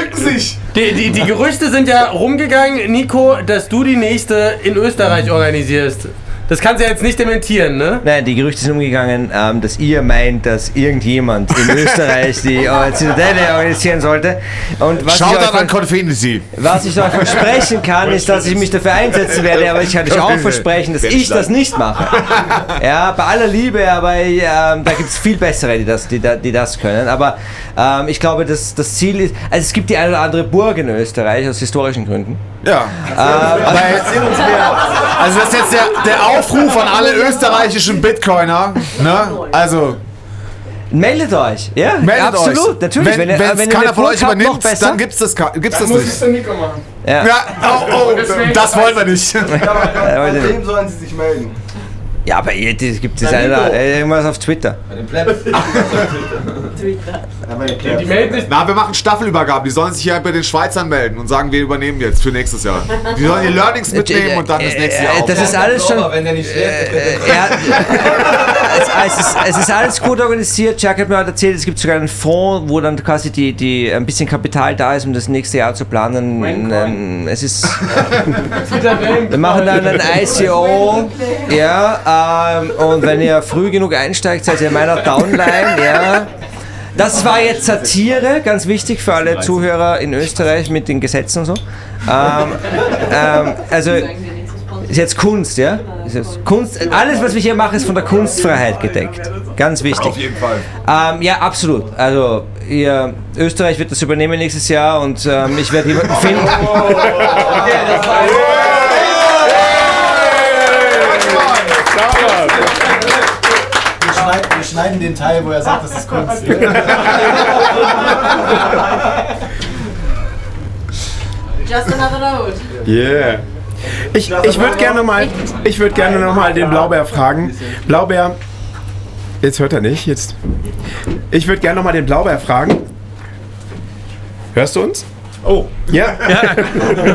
die, die, die Gerüchte sind ja rumgegangen, Nico, dass du die nächste in Österreich organisierst. Das kannst du ja jetzt nicht dementieren, ne? Nein, die Gerüchte sind umgegangen, ähm, dass ihr meint, dass irgendjemand in Österreich die äh, Zitadelle organisieren sollte. Und was ich, Shoutout euch, an Confinity. was ich euch versprechen kann, ist, dass ich mich dafür einsetzen werde, aber ich kann euch auch versprechen, dass ich das nicht mache. Ja, bei aller Liebe, aber ähm, da gibt es viel bessere, die das, die, die das können. Aber ähm, ich glaube, dass das Ziel ist, also es gibt die eine oder andere Burg in Österreich aus historischen Gründen. Ja. Ähm, Also das ist jetzt der, der Aufruf an alle österreichischen Bitcoiner, ne? Also Meldet euch, ja, meldet absolut, euch. natürlich. Wenn Wenn wenn ihr keiner eine von euch habt, noch übernimmt, dann gibt's das, gibt's das muss nicht. es der Nico machen. Ja. Ja, oh, oh, das wollen wir nicht. Ja, Bei weiß ich wem sollen sie sich melden? Ja, aber es gibt es äh, irgendwas auf Twitter. Bei den Plebs. Die melden sich. Na, wir machen Staffelübergaben. Die sollen sich hier bei den Schweizern melden und sagen, wir übernehmen jetzt für nächstes Jahr. Die sollen die Learnings mitnehmen und dann das nächste Jahr Äh, das ist alles schon. Wenn der nicht schläft, Äh, ja, es, ist, es ist alles gut organisiert. Jack hat mir heute erzählt, es gibt sogar einen Fonds, wo dann quasi die, die ein bisschen Kapital da ist, um das nächste Jahr zu planen. Ähm, Es ist. Wir machen dann ein ICO. Ja, ähm, und wenn ihr früh genug einsteigt, seid ihr in meiner Downline. Ja. Das war jetzt Satire, ganz wichtig für alle Zuhörer in Österreich mit den Gesetzen und so. Ähm, ähm, also ist jetzt Kunst, ja? Ist jetzt Kunst. Alles, was ich hier mache, ist von der Kunstfreiheit gedeckt. Ganz wichtig. Auf jeden Fall. Ähm, ja, absolut. Also ihr, Österreich wird das übernehmen nächstes Jahr und ähm, ich werde jemanden finden. Wir schneiden, den Teil, wo er sagt, das ist Kunst. Just another note. Yeah. Ich, ich würde gerne mal, ich würde gerne noch mal den Blaubeer fragen. Blaubeer, jetzt hört er nicht. Jetzt, ich würde gerne noch mal den Blaubeer fragen. Hörst du uns? Oh. Ja.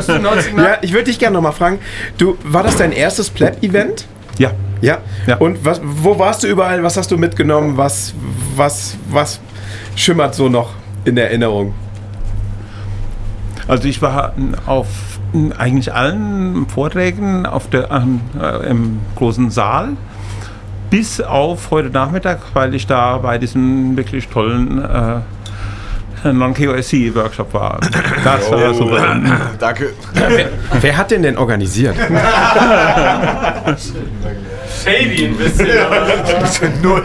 Signal? ja, ich würde dich gerne noch mal fragen. Du, war das dein erstes Pleb-Event? Ja. Ja. Und was, wo warst du überall? Was hast du mitgenommen? Was, was, was schimmert so noch in Erinnerung? Also ich war auf eigentlich allen Vorträgen auf der, äh, im großen Saal, bis auf heute Nachmittag, weil ich da bei diesem wirklich tollen äh, Non-KYC-Workshop war. Das war Oh, super. Danke. Wer, wer hat den denn organisiert? Shady ein bisschen. Null.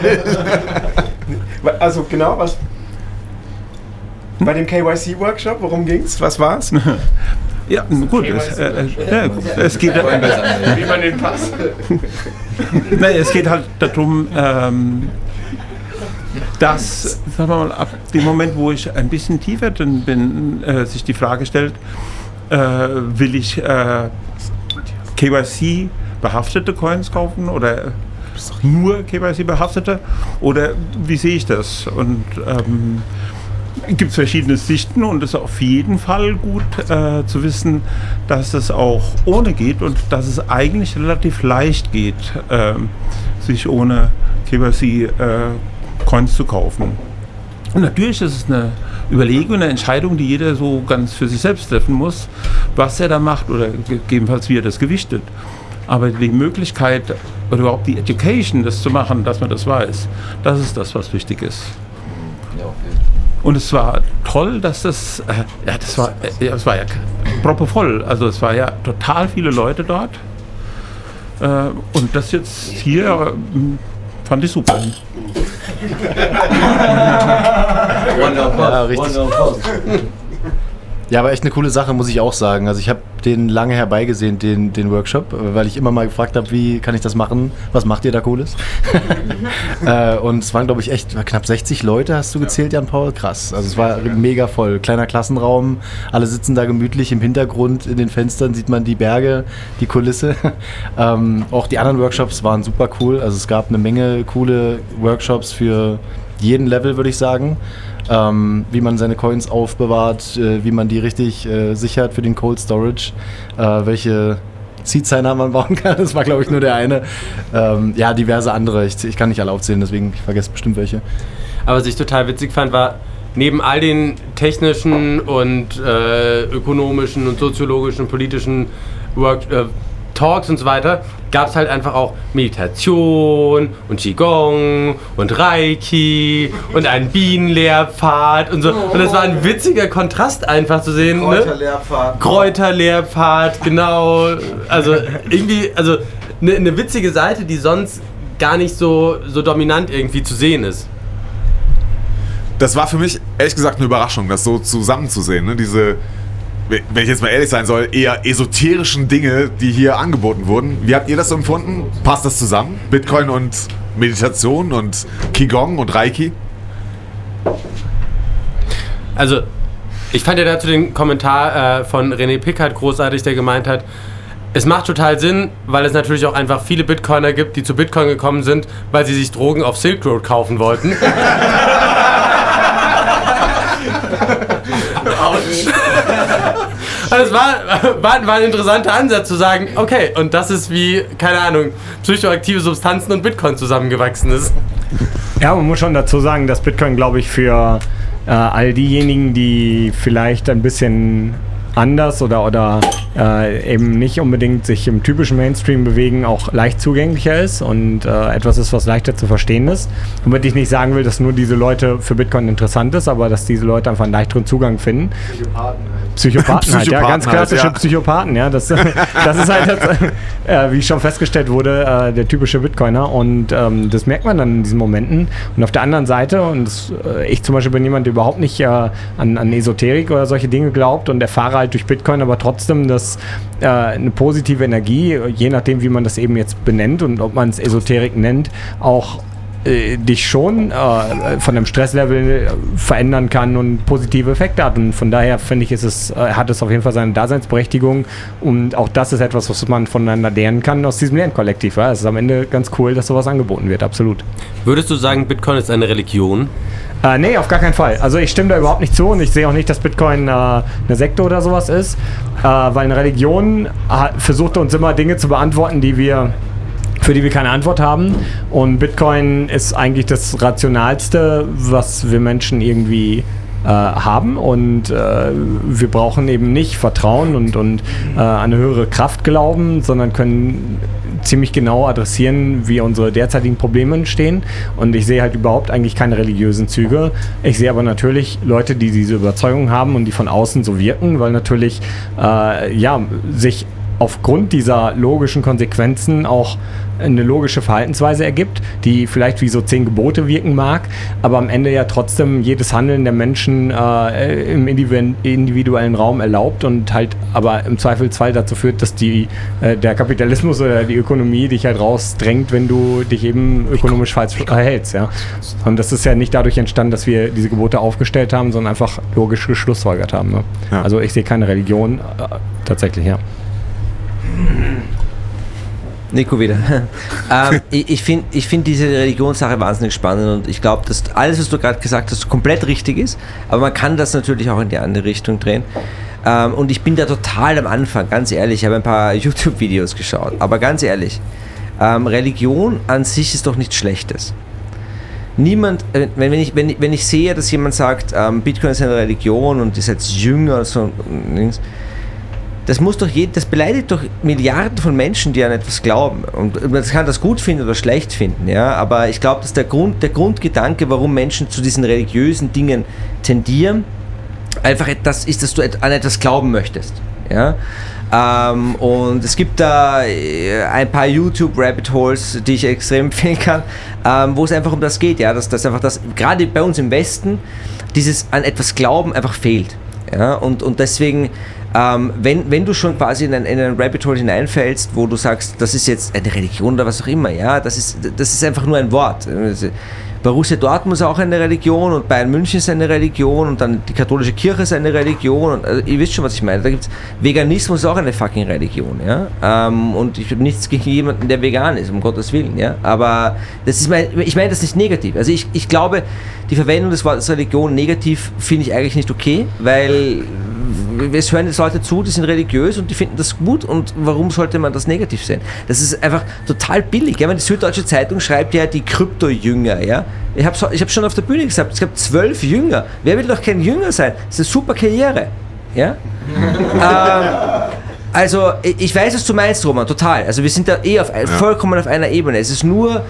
Also genau, was? Bei dem KYC-Workshop, worum ging's? Was war's? Ja, gut. Es, äh, äh, ja, es geht, Wie man den Pass. Nein, es geht halt darum, ähm, dass, sagen wir mal, ab dem Moment, wo ich ein bisschen tiefer drin bin, äh, sich die Frage stellt, äh, will ich äh, KYC behaftete Coins kaufen oder nur KYC behaftete oder wie sehe ich das? Und ähm, gibt es verschiedene Sichten und es ist auf jeden Fall gut äh, zu wissen, dass es auch ohne geht und dass es eigentlich relativ leicht geht, ähm, sich ohne KYC äh, Coins zu kaufen. Und natürlich ist es eine Überlegung, eine Entscheidung, die jeder so ganz für sich selbst treffen muss, was er da macht oder gegebenenfalls wie er das gewichtet. Aber die Möglichkeit oder überhaupt die Education, das zu machen, dass man das weiß, das ist das, was wichtig ist. Und es war toll, dass das, äh, ja, das war, äh, ja, es war ja proppevoll. Also es war ja total viele Leute dort. Äh, und das jetzt hier äh, fand ich super. Ja, richtig. Ja, aber echt eine coole Sache, muss ich auch sagen. Also ich habe den lange herbeigesehen, den, den Workshop, weil ich immer mal gefragt habe, wie kann ich das machen? Was macht ihr da Cooles? äh, und es waren, glaube ich, echt knapp 60 Leute, hast du gezählt, Jan Paul? Krass. Also es war mega voll. Kleiner Klassenraum, alle sitzen da gemütlich im Hintergrund, in den Fenstern sieht man die Berge, die Kulisse. ähm, auch die anderen Workshops waren super cool. Also es gab eine Menge coole Workshops für jeden Level, würde ich sagen ähm, wie man seine Coins aufbewahrt, äh, wie man die richtig äh, sichert für den Cold Storage, äh, welche Seed-Signer man bauen kann. Das war, glaube ich, nur der eine. Ähm, ja, diverse andere. Ich, ich kann nicht alle aufzählen, deswegen ich vergesse bestimmt welche. Aber was ich total witzig fand, war, neben all den technischen und äh, ökonomischen und soziologischen, politischen Work, äh, Talks und so weiter, gab es halt einfach auch Meditation und Qigong und Reiki und einen Bienenlehrpfad und so. Und das war ein witziger Kontrast einfach zu sehen. Ne? Kräuterlehrpfad. Kräuterlehrpfad, genau. Also irgendwie, also eine ne witzige Seite, die sonst gar nicht so, so dominant irgendwie zu sehen ist. Das war für mich ehrlich gesagt eine Überraschung, das so zusammenzusehen. Ne? Diese, wenn ich jetzt mal ehrlich sein soll, eher esoterischen Dinge, die hier angeboten wurden. Wie habt ihr das so empfunden? Passt das zusammen? Bitcoin und Meditation und Qigong und Reiki? Also, ich fand ja dazu den Kommentar äh, von René Pickard großartig, der gemeint hat, es macht total Sinn, weil es natürlich auch einfach viele Bitcoiner gibt, die zu Bitcoin gekommen sind, weil sie sich Drogen auf Silk Road kaufen wollten. Und es war, war, war ein interessanter Ansatz zu sagen, okay, und das ist wie, keine Ahnung, psychoaktive Substanzen und Bitcoin zusammengewachsen ist. Ja, man muss schon dazu sagen, dass Bitcoin, glaube ich, für äh, all diejenigen, die vielleicht ein bisschen anders oder, oder äh, eben nicht unbedingt sich im typischen Mainstream bewegen, auch leicht zugänglicher ist und äh, etwas ist, was leichter zu verstehen ist. Womit ich nicht sagen will, dass nur diese Leute für Bitcoin interessant ist, aber dass diese Leute einfach einen leichteren Zugang finden. Psychopathen halt, ja, ganz Psychopathen halt, klassische ja. Psychopathen, ja. Das, das ist halt, das, äh, wie schon festgestellt wurde, äh, der typische Bitcoiner und ähm, das merkt man dann in diesen Momenten. Und auf der anderen Seite, und das, äh, ich zum Beispiel bin jemand, der überhaupt nicht äh, an, an Esoterik oder solche Dinge glaubt und erfahre halt durch Bitcoin aber trotzdem, dass äh, eine positive Energie, je nachdem, wie man das eben jetzt benennt und ob man es Esoterik nennt, auch äh, dich schon äh, von dem Stresslevel äh, verändern kann und positive Effekte hat. Und von daher finde ich, ist es, äh, hat es auf jeden Fall seine Daseinsberechtigung. Und auch das ist etwas, was man voneinander lernen kann aus diesem Lernkollektiv. Ja? Es ist am Ende ganz cool, dass sowas angeboten wird, absolut. Würdest du sagen, Bitcoin ist eine Religion? Äh, nee, auf gar keinen Fall. Also ich stimme da überhaupt nicht zu und ich sehe auch nicht, dass Bitcoin äh, eine Sekte oder sowas ist, äh, weil eine Religion hat, versucht uns immer Dinge zu beantworten, die wir für die wir keine Antwort haben. Und Bitcoin ist eigentlich das Rationalste, was wir Menschen irgendwie äh, haben und äh, wir brauchen eben nicht Vertrauen und, und äh, eine höhere Kraft glauben, sondern können ziemlich genau adressieren, wie unsere derzeitigen Probleme entstehen. Und ich sehe halt überhaupt eigentlich keine religiösen Züge. Ich sehe aber natürlich Leute, die diese Überzeugung haben und die von außen so wirken, weil natürlich äh, ja, sich aufgrund dieser logischen Konsequenzen auch eine logische Verhaltensweise ergibt, die vielleicht wie so zehn Gebote wirken mag, aber am Ende ja trotzdem jedes Handeln der Menschen äh, im individu- individuellen Raum erlaubt und halt aber im Zweifelsfall dazu führt, dass die, äh, der Kapitalismus oder die Ökonomie dich halt rausdrängt, wenn du dich eben ökonomisch falsch verhältst. Ja? Und das ist ja nicht dadurch entstanden, dass wir diese Gebote aufgestellt haben, sondern einfach logisch geschlussfolgert haben. Ne? Ja. Also ich sehe keine Religion äh, tatsächlich, ja. Nico wieder. ähm, ich ich finde ich find diese Religionssache wahnsinnig spannend und ich glaube, dass alles, was du gerade gesagt hast, komplett richtig ist, aber man kann das natürlich auch in die andere Richtung drehen. Ähm, und ich bin da total am Anfang, ganz ehrlich, ich habe ein paar YouTube-Videos geschaut, aber ganz ehrlich, ähm, Religion an sich ist doch nichts Schlechtes. Niemand, äh, wenn, wenn, ich, wenn, wenn ich sehe, dass jemand sagt, ähm, Bitcoin ist eine Religion und ist jetzt jünger, so, das muss doch jed, das beleidigt doch Milliarden von Menschen, die an etwas glauben. Und man kann das gut finden oder schlecht finden, ja. Aber ich glaube, dass der Grund, der Grundgedanke, warum Menschen zu diesen religiösen Dingen tendieren, einfach etwas ist, dass du an etwas glauben möchtest. Ja? Ähm, und es gibt da äh, ein paar YouTube-Rabbit Holes, die ich extrem empfehlen kann, ähm, wo es einfach um das geht, ja, dass das einfach das, gerade bei uns im Westen, dieses an etwas Glauben einfach fehlt. Ja? Und, und deswegen, ähm, wenn, wenn du schon quasi in einen, in einen Rabbit Hole hineinfällst, wo du sagst, das ist jetzt eine Religion oder was auch immer, ja, das ist, das ist einfach nur ein Wort. Borussia Dortmund ist auch eine Religion und Bayern München ist eine Religion und dann die katholische Kirche ist eine Religion und also, ihr wisst schon, was ich meine. Da gibt's Veganismus ist auch eine fucking Religion, ja. Ähm, und ich habe nichts gegen jemanden, der vegan ist, um Gottes Willen, ja. Aber das ist mein, ich meine das nicht negativ. Also ich, ich glaube, die Verwendung des Wortes Religion negativ finde ich eigentlich nicht okay, weil es hören jetzt Leute zu, die sind religiös und die finden das gut und warum sollte man das negativ sehen? Das ist einfach total billig. Ja? Wenn die Süddeutsche Zeitung schreibt ja die Krypto-Jünger, ja. Ich habe ich hab schon auf der Bühne gesagt, es gab zwölf Jünger. Wer will doch kein Jünger sein? Das ist eine super Karriere. Ja? ähm, also, ich weiß, was du meinst, Roman, total. Also, wir sind da eh auf, vollkommen auf einer Ebene. Es ist nur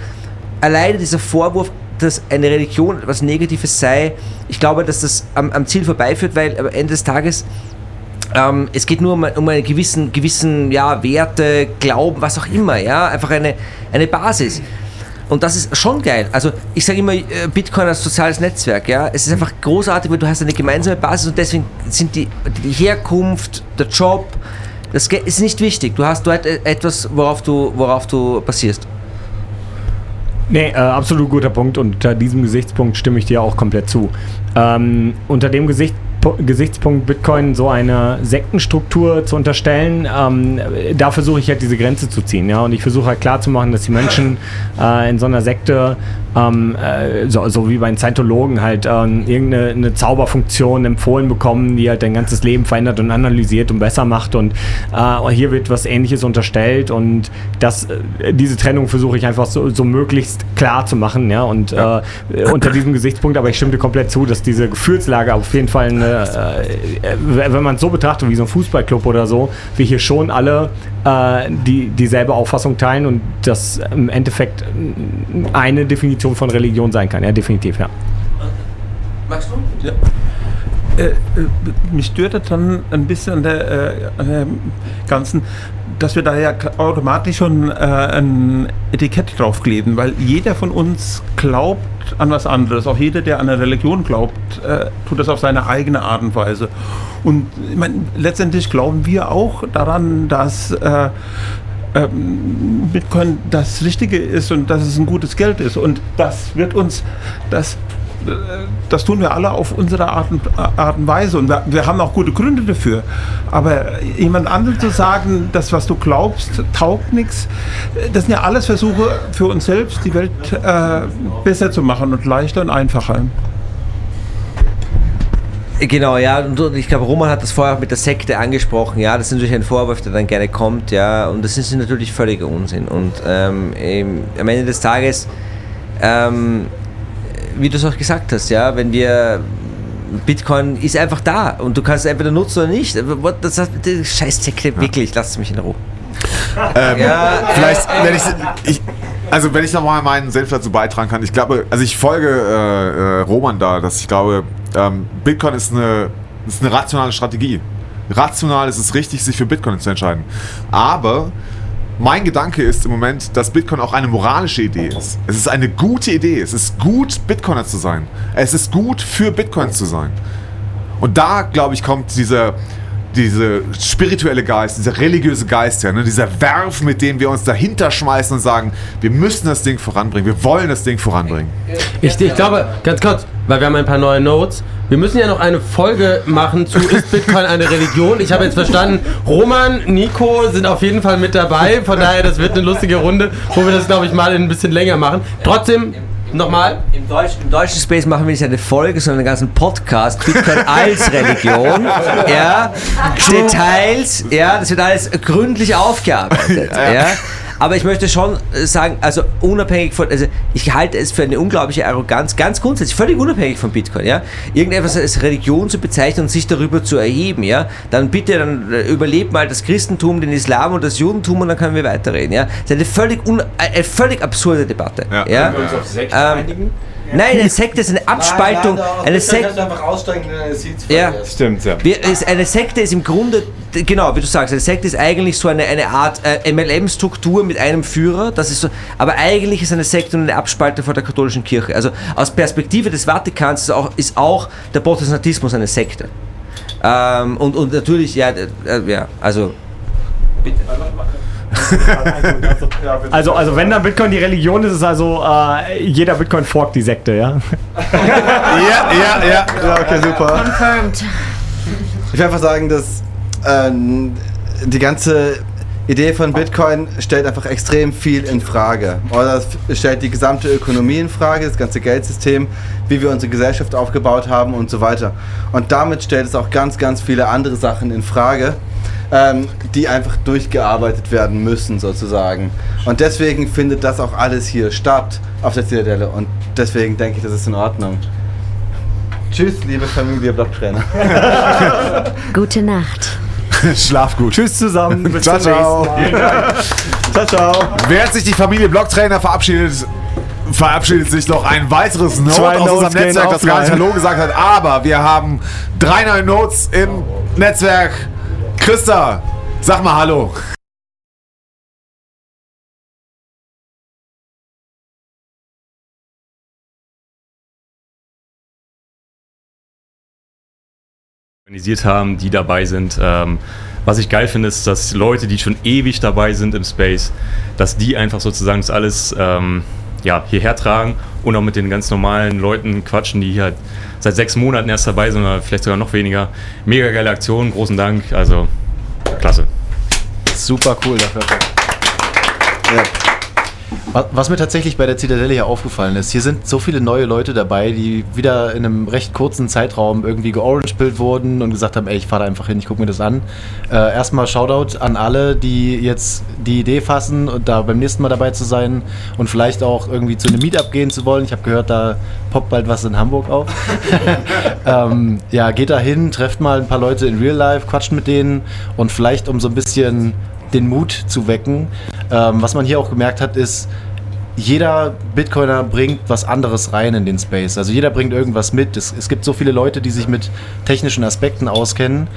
alleine dieser Vorwurf, dass eine Religion etwas Negatives sei. Ich glaube, dass das am, am Ziel vorbeiführt, weil am Ende des Tages ähm, es geht nur um, um einen gewissen, gewissen ja, Werte, Glauben, was auch immer, ja, einfach eine, eine Basis. Und das ist schon geil. Also ich sage immer, äh, Bitcoin als soziales Netzwerk, ja, es ist einfach großartig, weil du hast eine gemeinsame Basis und deswegen sind die, die Herkunft, der Job, das ist nicht wichtig. Du hast dort e- etwas, worauf du, worauf du basierst. Nee, äh, absolut guter Punkt und unter diesem Gesichtspunkt stimme ich dir auch komplett zu. Ähm, unter dem Gesicht, Gesichtspunkt Bitcoin so eine Sektenstruktur zu unterstellen, ähm, da versuche ich halt diese Grenze zu ziehen. Ja? Und ich versuche halt klarzumachen, dass die Menschen äh, in so einer Sekte, ähm, äh, so, so wie bei den Scientologen, halt ähm, irgendeine eine Zauberfunktion empfohlen bekommen, die halt dein ganzes Leben verändert und analysiert und besser macht. Und äh, hier wird was Ähnliches unterstellt und das, äh, diese Trennung versuche ich einfach so, so möglichst klar zu machen. Ja? Und Äh, unter diesem Gesichtspunkt, aber ich stimme dir komplett zu, dass diese Gefühlslage auf jeden Fall eine, äh, wenn man es so betrachtet wie so ein Fußballclub oder so, wir hier schon alle äh, die, dieselbe Auffassung teilen und das im Endeffekt eine Definition von Religion sein kann. Ja, definitiv, ja. Magst du? Ja. Äh, äh, mich stört das dann ein bisschen an der, äh, an der ganzen, dass wir da ja automatisch schon äh, ein Etikett draufkleben, weil jeder von uns glaubt an was anderes. Auch jeder, der an eine Religion glaubt, äh, tut das auf seine eigene Art und Weise. Und ich meine, letztendlich glauben wir auch daran, dass äh, ähm, Bitcoin das Richtige ist und dass es ein gutes Geld ist. Und das wird uns, das, das tun wir alle auf unsere Art und, Art und Weise. Und wir, wir haben auch gute Gründe dafür. Aber jemand anderem zu sagen, das, was du glaubst, taugt nichts, das sind ja alles Versuche für uns selbst, die Welt äh, besser zu machen und leichter und einfacher. Genau, ja, und ich glaube, Roman hat das vorher auch mit der Sekte angesprochen, ja, das ist natürlich ein Vorwurf, der dann gerne kommt, ja, und das ist natürlich völliger Unsinn. Und ähm, am Ende des Tages, ähm, wie du es auch gesagt hast, ja, wenn wir Bitcoin ist einfach da und du kannst es entweder nutzen oder nicht. Aber Das, das, das scheiß Sekte, wirklich, lass mich in Ruhe. Ähm, Ja, vielleicht, äh, wenn ich, ich, also wenn ich nochmal meinen Senf dazu beitragen kann, ich glaube, also ich folge äh, äh, Roman da, dass ich glaube, ähm, Bitcoin ist eine, ist eine rationale Strategie. Rational ist es richtig, sich für Bitcoin zu entscheiden. Aber mein Gedanke ist im Moment, dass Bitcoin auch eine moralische Idee ist. Es ist eine gute Idee. Es ist gut, Bitcoiner zu sein. Es ist gut, für Bitcoin zu sein. Und da, glaube ich, kommt dieser, diese spirituelle Geist, dieser religiöse Geist her, ne? dieser Werf, mit dem wir uns dahinter schmeißen und sagen, wir müssen das Ding voranbringen, wir wollen das Ding voranbringen. Ich, ich glaube, ganz kurz, weil wir haben ein paar neue Notes. Wir müssen ja noch eine Folge machen zu Ist Bitcoin eine Religion? Ich habe jetzt verstanden, Roman, Nico sind auf jeden Fall mit dabei. Von daher, das wird eine lustige Runde, wo wir das, glaube ich, mal ein bisschen länger machen. Trotzdem, nochmal. Im, Deutsch, Im deutschen Space machen wir nicht eine Folge, sondern einen ganzen Podcast. Bitcoin als Religion. Ja, Details, ja, das wird alles gründlich aufgearbeitet. Ja. Aber ich möchte schon sagen, also unabhängig von, also ich halte es für eine unglaubliche Arroganz, ganz grundsätzlich, völlig unabhängig von Bitcoin, ja, irgendetwas als Religion zu bezeichnen und sich darüber zu erheben, ja, dann bitte, dann äh, überlebt mal das Christentum, den Islam und das Judentum und dann können wir weiterreden, ja. Das ist eine völlig, un, eine völlig absurde Debatte, ja. Können wir uns auf Sekte Ähm, einigen? Nein, eine Sekte ist eine Abspaltung. Eine Sekte. einfach aussteigen, eine Seeds Ja. Stimmt, ja. Wir, ist, eine Sekte ist im Grunde, genau, wie du sagst, eine Sekte ist eigentlich so eine, eine Art äh, MLM-Struktur mit einem Führer. Das ist so, aber eigentlich ist eine Sekte nur eine Abspaltung von der katholischen Kirche. Also aus Perspektive des Vatikans ist auch, ist auch der Protestantismus eine Sekte. Ähm, und, und natürlich, ja, äh, ja, also. Also, also wenn dann Bitcoin die Religion ist, ist also äh, jeder Bitcoin forkt die Sekte, ja? Ja, ja, ja. Ja, okay, super. Confirmed. Ich will einfach sagen, dass ähm, die ganze Idee von Bitcoin stellt einfach extrem viel in Frage. Oder es stellt die gesamte Ökonomie in Frage, das ganze Geldsystem, wie wir unsere Gesellschaft aufgebaut haben und so weiter. Und damit stellt es auch ganz, ganz viele andere Sachen in Frage, ähm, die einfach durchgearbeitet werden müssen sozusagen. Und deswegen findet das auch alles hier statt auf der Zitadelle. Und deswegen denke ich, das ist in Ordnung. Tschüss, liebe Familie Blocktrainer. Gute Nacht. Schlaf gut. Tschüss zusammen. Bis ciao, zum ciao. ciao, ciao. Während sich die Familie Blocktrainer verabschiedet, verabschiedet sich noch ein weiteres Note Zwei aus Notes unserem Netzwerk, das gar nicht. Hallo gesagt hat. Aber wir haben drei neue Notes im Netzwerk. Christa, sag mal Hallo. organisiert haben, die dabei sind. Ähm, was ich geil finde, ist, dass Leute, die schon ewig dabei sind im Space, dass die einfach sozusagen das alles ähm, ja, hierher tragen und auch mit den ganz normalen Leuten quatschen, die hier halt seit sechs Monaten erst dabei sind oder vielleicht sogar noch weniger. Mega geile Aktion, großen Dank, also klasse. Super cool dafür. Was, was mir tatsächlich bei der Zitadelle hier aufgefallen ist, hier sind so viele neue Leute dabei, die wieder in einem recht kurzen Zeitraum irgendwie georange-pillt wurden und gesagt haben, ey, ich fahre da einfach hin, ich gucke mir das an. Äh, erstmal Shoutout an alle, die jetzt die Idee fassen und da beim nächsten Mal dabei zu sein und vielleicht auch irgendwie zu einem Meetup gehen zu wollen. Ich habe gehört, da poppt bald was in Hamburg auf. ähm, ja, geht da hin, trefft mal ein paar Leute in Real Life, quatscht mit denen und vielleicht um so ein bisschen den Mut zu wecken. Ähm, was man hier auch gemerkt hat, ist, jeder Bitcoiner bringt was anderes rein in den Space. Also jeder bringt irgendwas mit. Es, es gibt so viele Leute, die sich mit technischen Aspekten auskennen,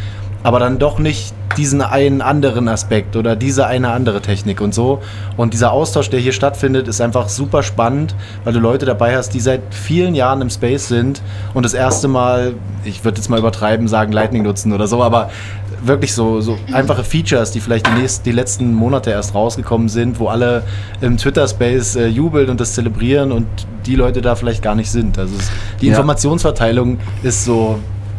aber dann doch nicht diesen einen anderen Aspekt oder diese eine andere Technik und so. Und dieser Austausch, der hier stattfindet, ist einfach super spannend, weil du Leute dabei hast, die seit vielen Jahren im Space sind und das erste Mal, ich würde jetzt mal übertreiben, sagen Lightning nutzen oder so, aber wirklich so, so einfache Features, die vielleicht die, nächsten, die letzten Monate erst rausgekommen sind, wo alle im Twitter-Space äh, jubeln und das zelebrieren und die Leute da vielleicht gar nicht sind. Also es, die Ja. Informationsverteilung ist so,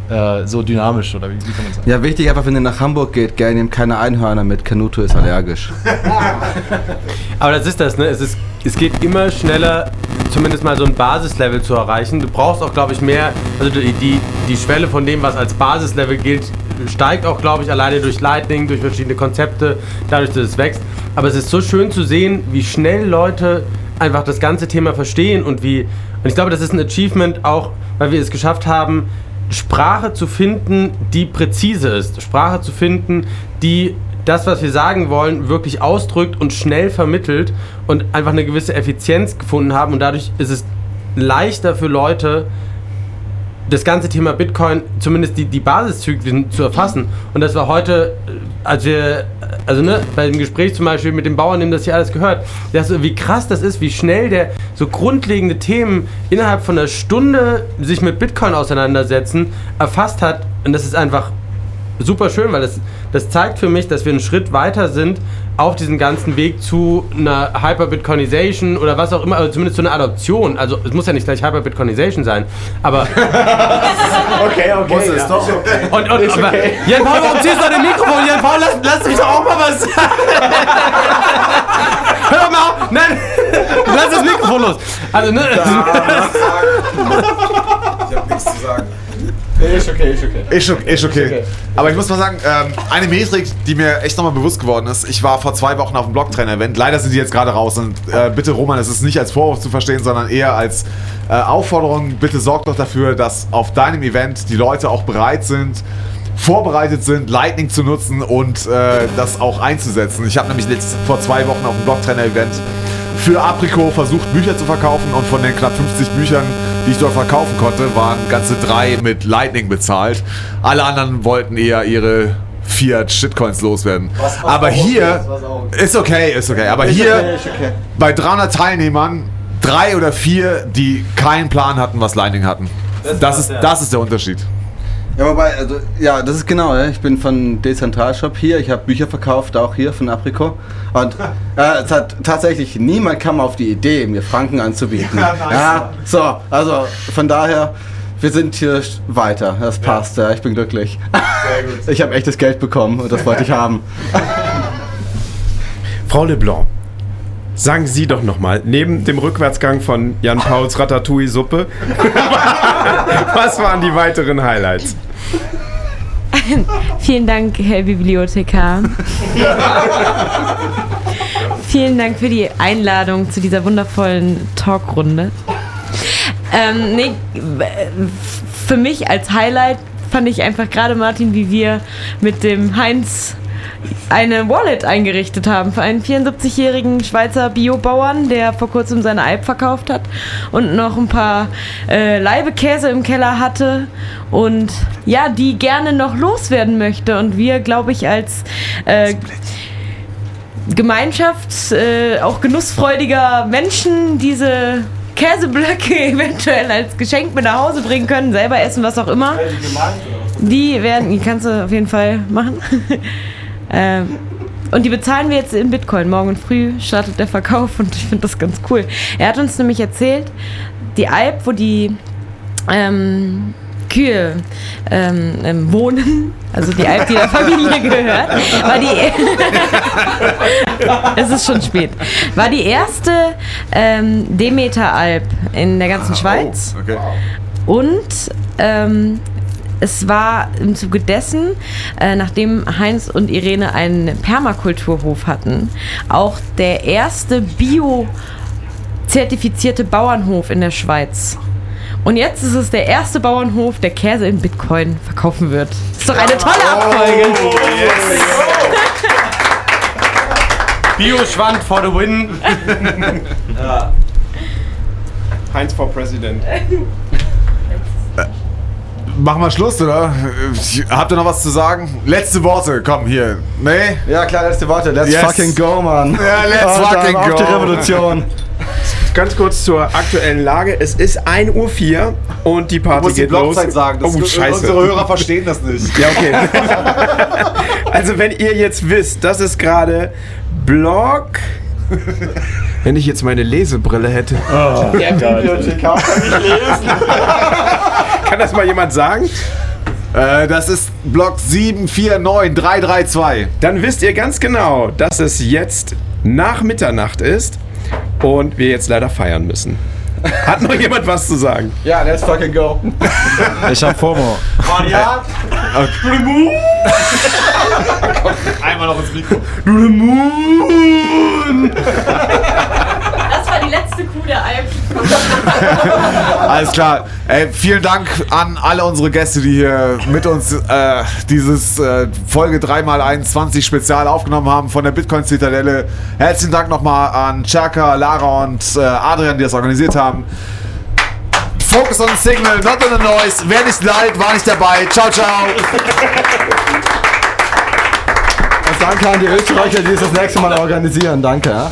äh, so dynamisch, oder wie, wie kann man sagen? Ja, wichtig einfach, wenn ihr nach Hamburg geht, gell, nehmt keine Einhörner mit. Kanuto ist allergisch. Aber das ist das, ne? Es, ist, es geht immer schneller, zumindest mal so ein Basislevel zu erreichen. Du brauchst auch, glaube ich, mehr, also die, die, die Schwelle von dem, was als Basislevel gilt, steigt auch, glaube ich, alleine durch Lightning, durch verschiedene Konzepte, dadurch, dass es wächst. Aber es ist so schön zu sehen, wie schnell Leute einfach das ganze Thema verstehen und wie, und ich glaube, das ist ein Achievement auch, weil wir es geschafft haben, Sprache zu finden, die präzise ist. Sprache zu finden, die das, was wir sagen wollen, wirklich ausdrückt und schnell vermittelt und einfach eine gewisse Effizienz gefunden haben. Und dadurch ist es leichter für Leute, das ganze Thema Bitcoin, zumindest die, die Basiszyklen zu erfassen. Und das war heute, äh, als wir, äh, also ne, bei dem Gespräch zum Beispiel mit dem Bauern, dem das hier alles gehört, das, wie krass das ist, wie schnell der so grundlegende Themen innerhalb von einer Stunde sich mit Bitcoin auseinandersetzen, erfasst hat. Und das ist einfach super schön, weil das, das zeigt für mich, dass wir einen Schritt weiter sind auf diesem ganzen Weg zu einer Hyper-Bitcoinization oder was auch immer, also zumindest zu einer Adoption. Also es muss ja nicht gleich Hyper-Bitcoinization sein, aber... okay, okay. Muss es ja. doch. Und, und, Ist aber, okay. Jan Paul, warum ziehst du dein Mikrofon? Jan Paul, lass, lass mich doch auch mal was sagen. Hör doch mal auf. Nein, lass das Mikrofon los. Also, ne? Ich hab nichts zu sagen. Ist okay, ist okay. Ist okay, ist okay. Aber ich muss mal sagen, ähm, eine Metrik, die mir echt nochmal bewusst geworden ist, ich war vor zwei Wochen auf dem Blocktrainer-Event, leider sind die jetzt gerade raus und äh, bitte Roman, es ist nicht als Vorwurf zu verstehen, sondern eher als äh, Aufforderung, bitte sorg doch dafür, dass auf deinem Event die Leute auch bereit sind, vorbereitet sind, Lightning zu nutzen und äh, das auch einzusetzen. Ich habe nämlich letzt, vor zwei Wochen auf dem Blocktrainer-Event für Aprico versucht, Bücher zu verkaufen und von den knapp 50 Büchern die ich dort verkaufen konnte, waren ganze drei mit Lightning bezahlt. Alle anderen wollten eher ihre Fiat Shitcoins loswerden. Was- was Aber hier okay ist okay, ist okay. Aber Ist hier okay, ist okay. bei 300 Teilnehmern drei oder vier, die keinen Plan hatten, was Lightning hatten. Das ist, das ist der Unterschied. Ja, wobei, also, ja, das ist genau, ja. ich bin von Dezentralshop hier, ich habe Bücher verkauft, auch hier von Aprico. Und äh, es hat tatsächlich niemand kam auf die Idee, mir Franken anzubieten. Ja, nice. ja, so, also von daher, wir sind hier weiter, das passt, ja, ich bin glücklich. Sehr gut. Ich habe echtes Geld bekommen und das wollte ich haben. Frau Leblanc, sagen Sie doch nochmal, neben dem Rückwärtsgang von Jan Pauls Ratatouille-Suppe, was waren die weiteren Highlights? Vielen Dank, Herr Bibliothekar. Vielen Dank für die Einladung zu dieser wundervollen Talkrunde. Ähm, nee, für mich als Highlight fand ich einfach gerade Martin, wie wir mit dem Heinz eine Wallet eingerichtet haben für einen 74-jährigen Schweizer Biobauern, der vor kurzem seine Alp verkauft hat und noch ein paar äh, Leibekäse im Keller hatte und ja, die gerne noch loswerden möchte. Und wir, glaube ich, als äh, Gemeinschaft, äh, auch genussfreudiger Menschen diese Käseblöcke eventuell als Geschenk mit nach Hause bringen können, selber essen, was auch immer. Die werden, die kannst du auf jeden Fall machen. ähm, und die bezahlen wir jetzt in Bitcoin. Morgen früh startet der Verkauf und ich finde das ganz cool. Er hat uns nämlich erzählt, die Alp, wo die ähm, Kühe ähm, ähm, wohnen, also die Alp, die der Familie gehört, war die. es ist schon spät. War die erste ähm, Demeter-Alp in der ganzen Schweiz. Okay. Und ähm, es war im Zuge dessen, äh, nachdem Heinz und Irene einen Permakulturhof hatten, auch der erste bio-zertifizierte Bauernhof in der Schweiz. Und jetzt ist es der erste Bauernhof, der Käse in Bitcoin verkaufen wird. Ist doch eine tolle Abfolge. Bio-Schwand for the win. Heinz for President. Machen wir Schluss, oder? Habt ihr noch was zu sagen? Letzte Worte, komm hier. Nee? Ja klar, letzte Worte. Let's Yes. fucking go, Mann. Ja, let's dann fucking auf go. die Revolution. Ganz kurz zur aktuellen Lage. Es ist 1.04 Uhr und die Party Du musst die geht los. Sagen. Das oh, ist- scheiße. unsere Hörer verstehen das nicht. Ja, okay. also wenn ihr jetzt wisst, das ist gerade Block... Wenn ich jetzt meine Lesebrille hätte. Oh, Der. Bibliothekar kann nicht lesen. Kann das mal jemand sagen? Äh, das ist Block 749332. Dann wisst ihr ganz genau, dass es jetzt nach Mitternacht ist und wir jetzt leider feiern müssen. Hat noch jemand was zu sagen? Ja, let's fucking go. Ich hab FOMO. Mann, ja. Einmal noch ins Mikro. Das war die letzte Kuh der Alp. Alles klar. Ey, vielen Dank an alle unsere Gäste, die hier mit uns äh, dieses äh, Folge 3x21 Spezial aufgenommen haben von der Bitcoin Zitadelle. Herzlichen Dank nochmal an Chaka, Lara und äh, Adrian, die das organisiert haben. Focus on the Signal, not on the noise. Wer nicht leid, war nicht dabei. Ciao, ciao. Danke an die Österreicher, die es das nächste Mal organisieren. Danke. Ja.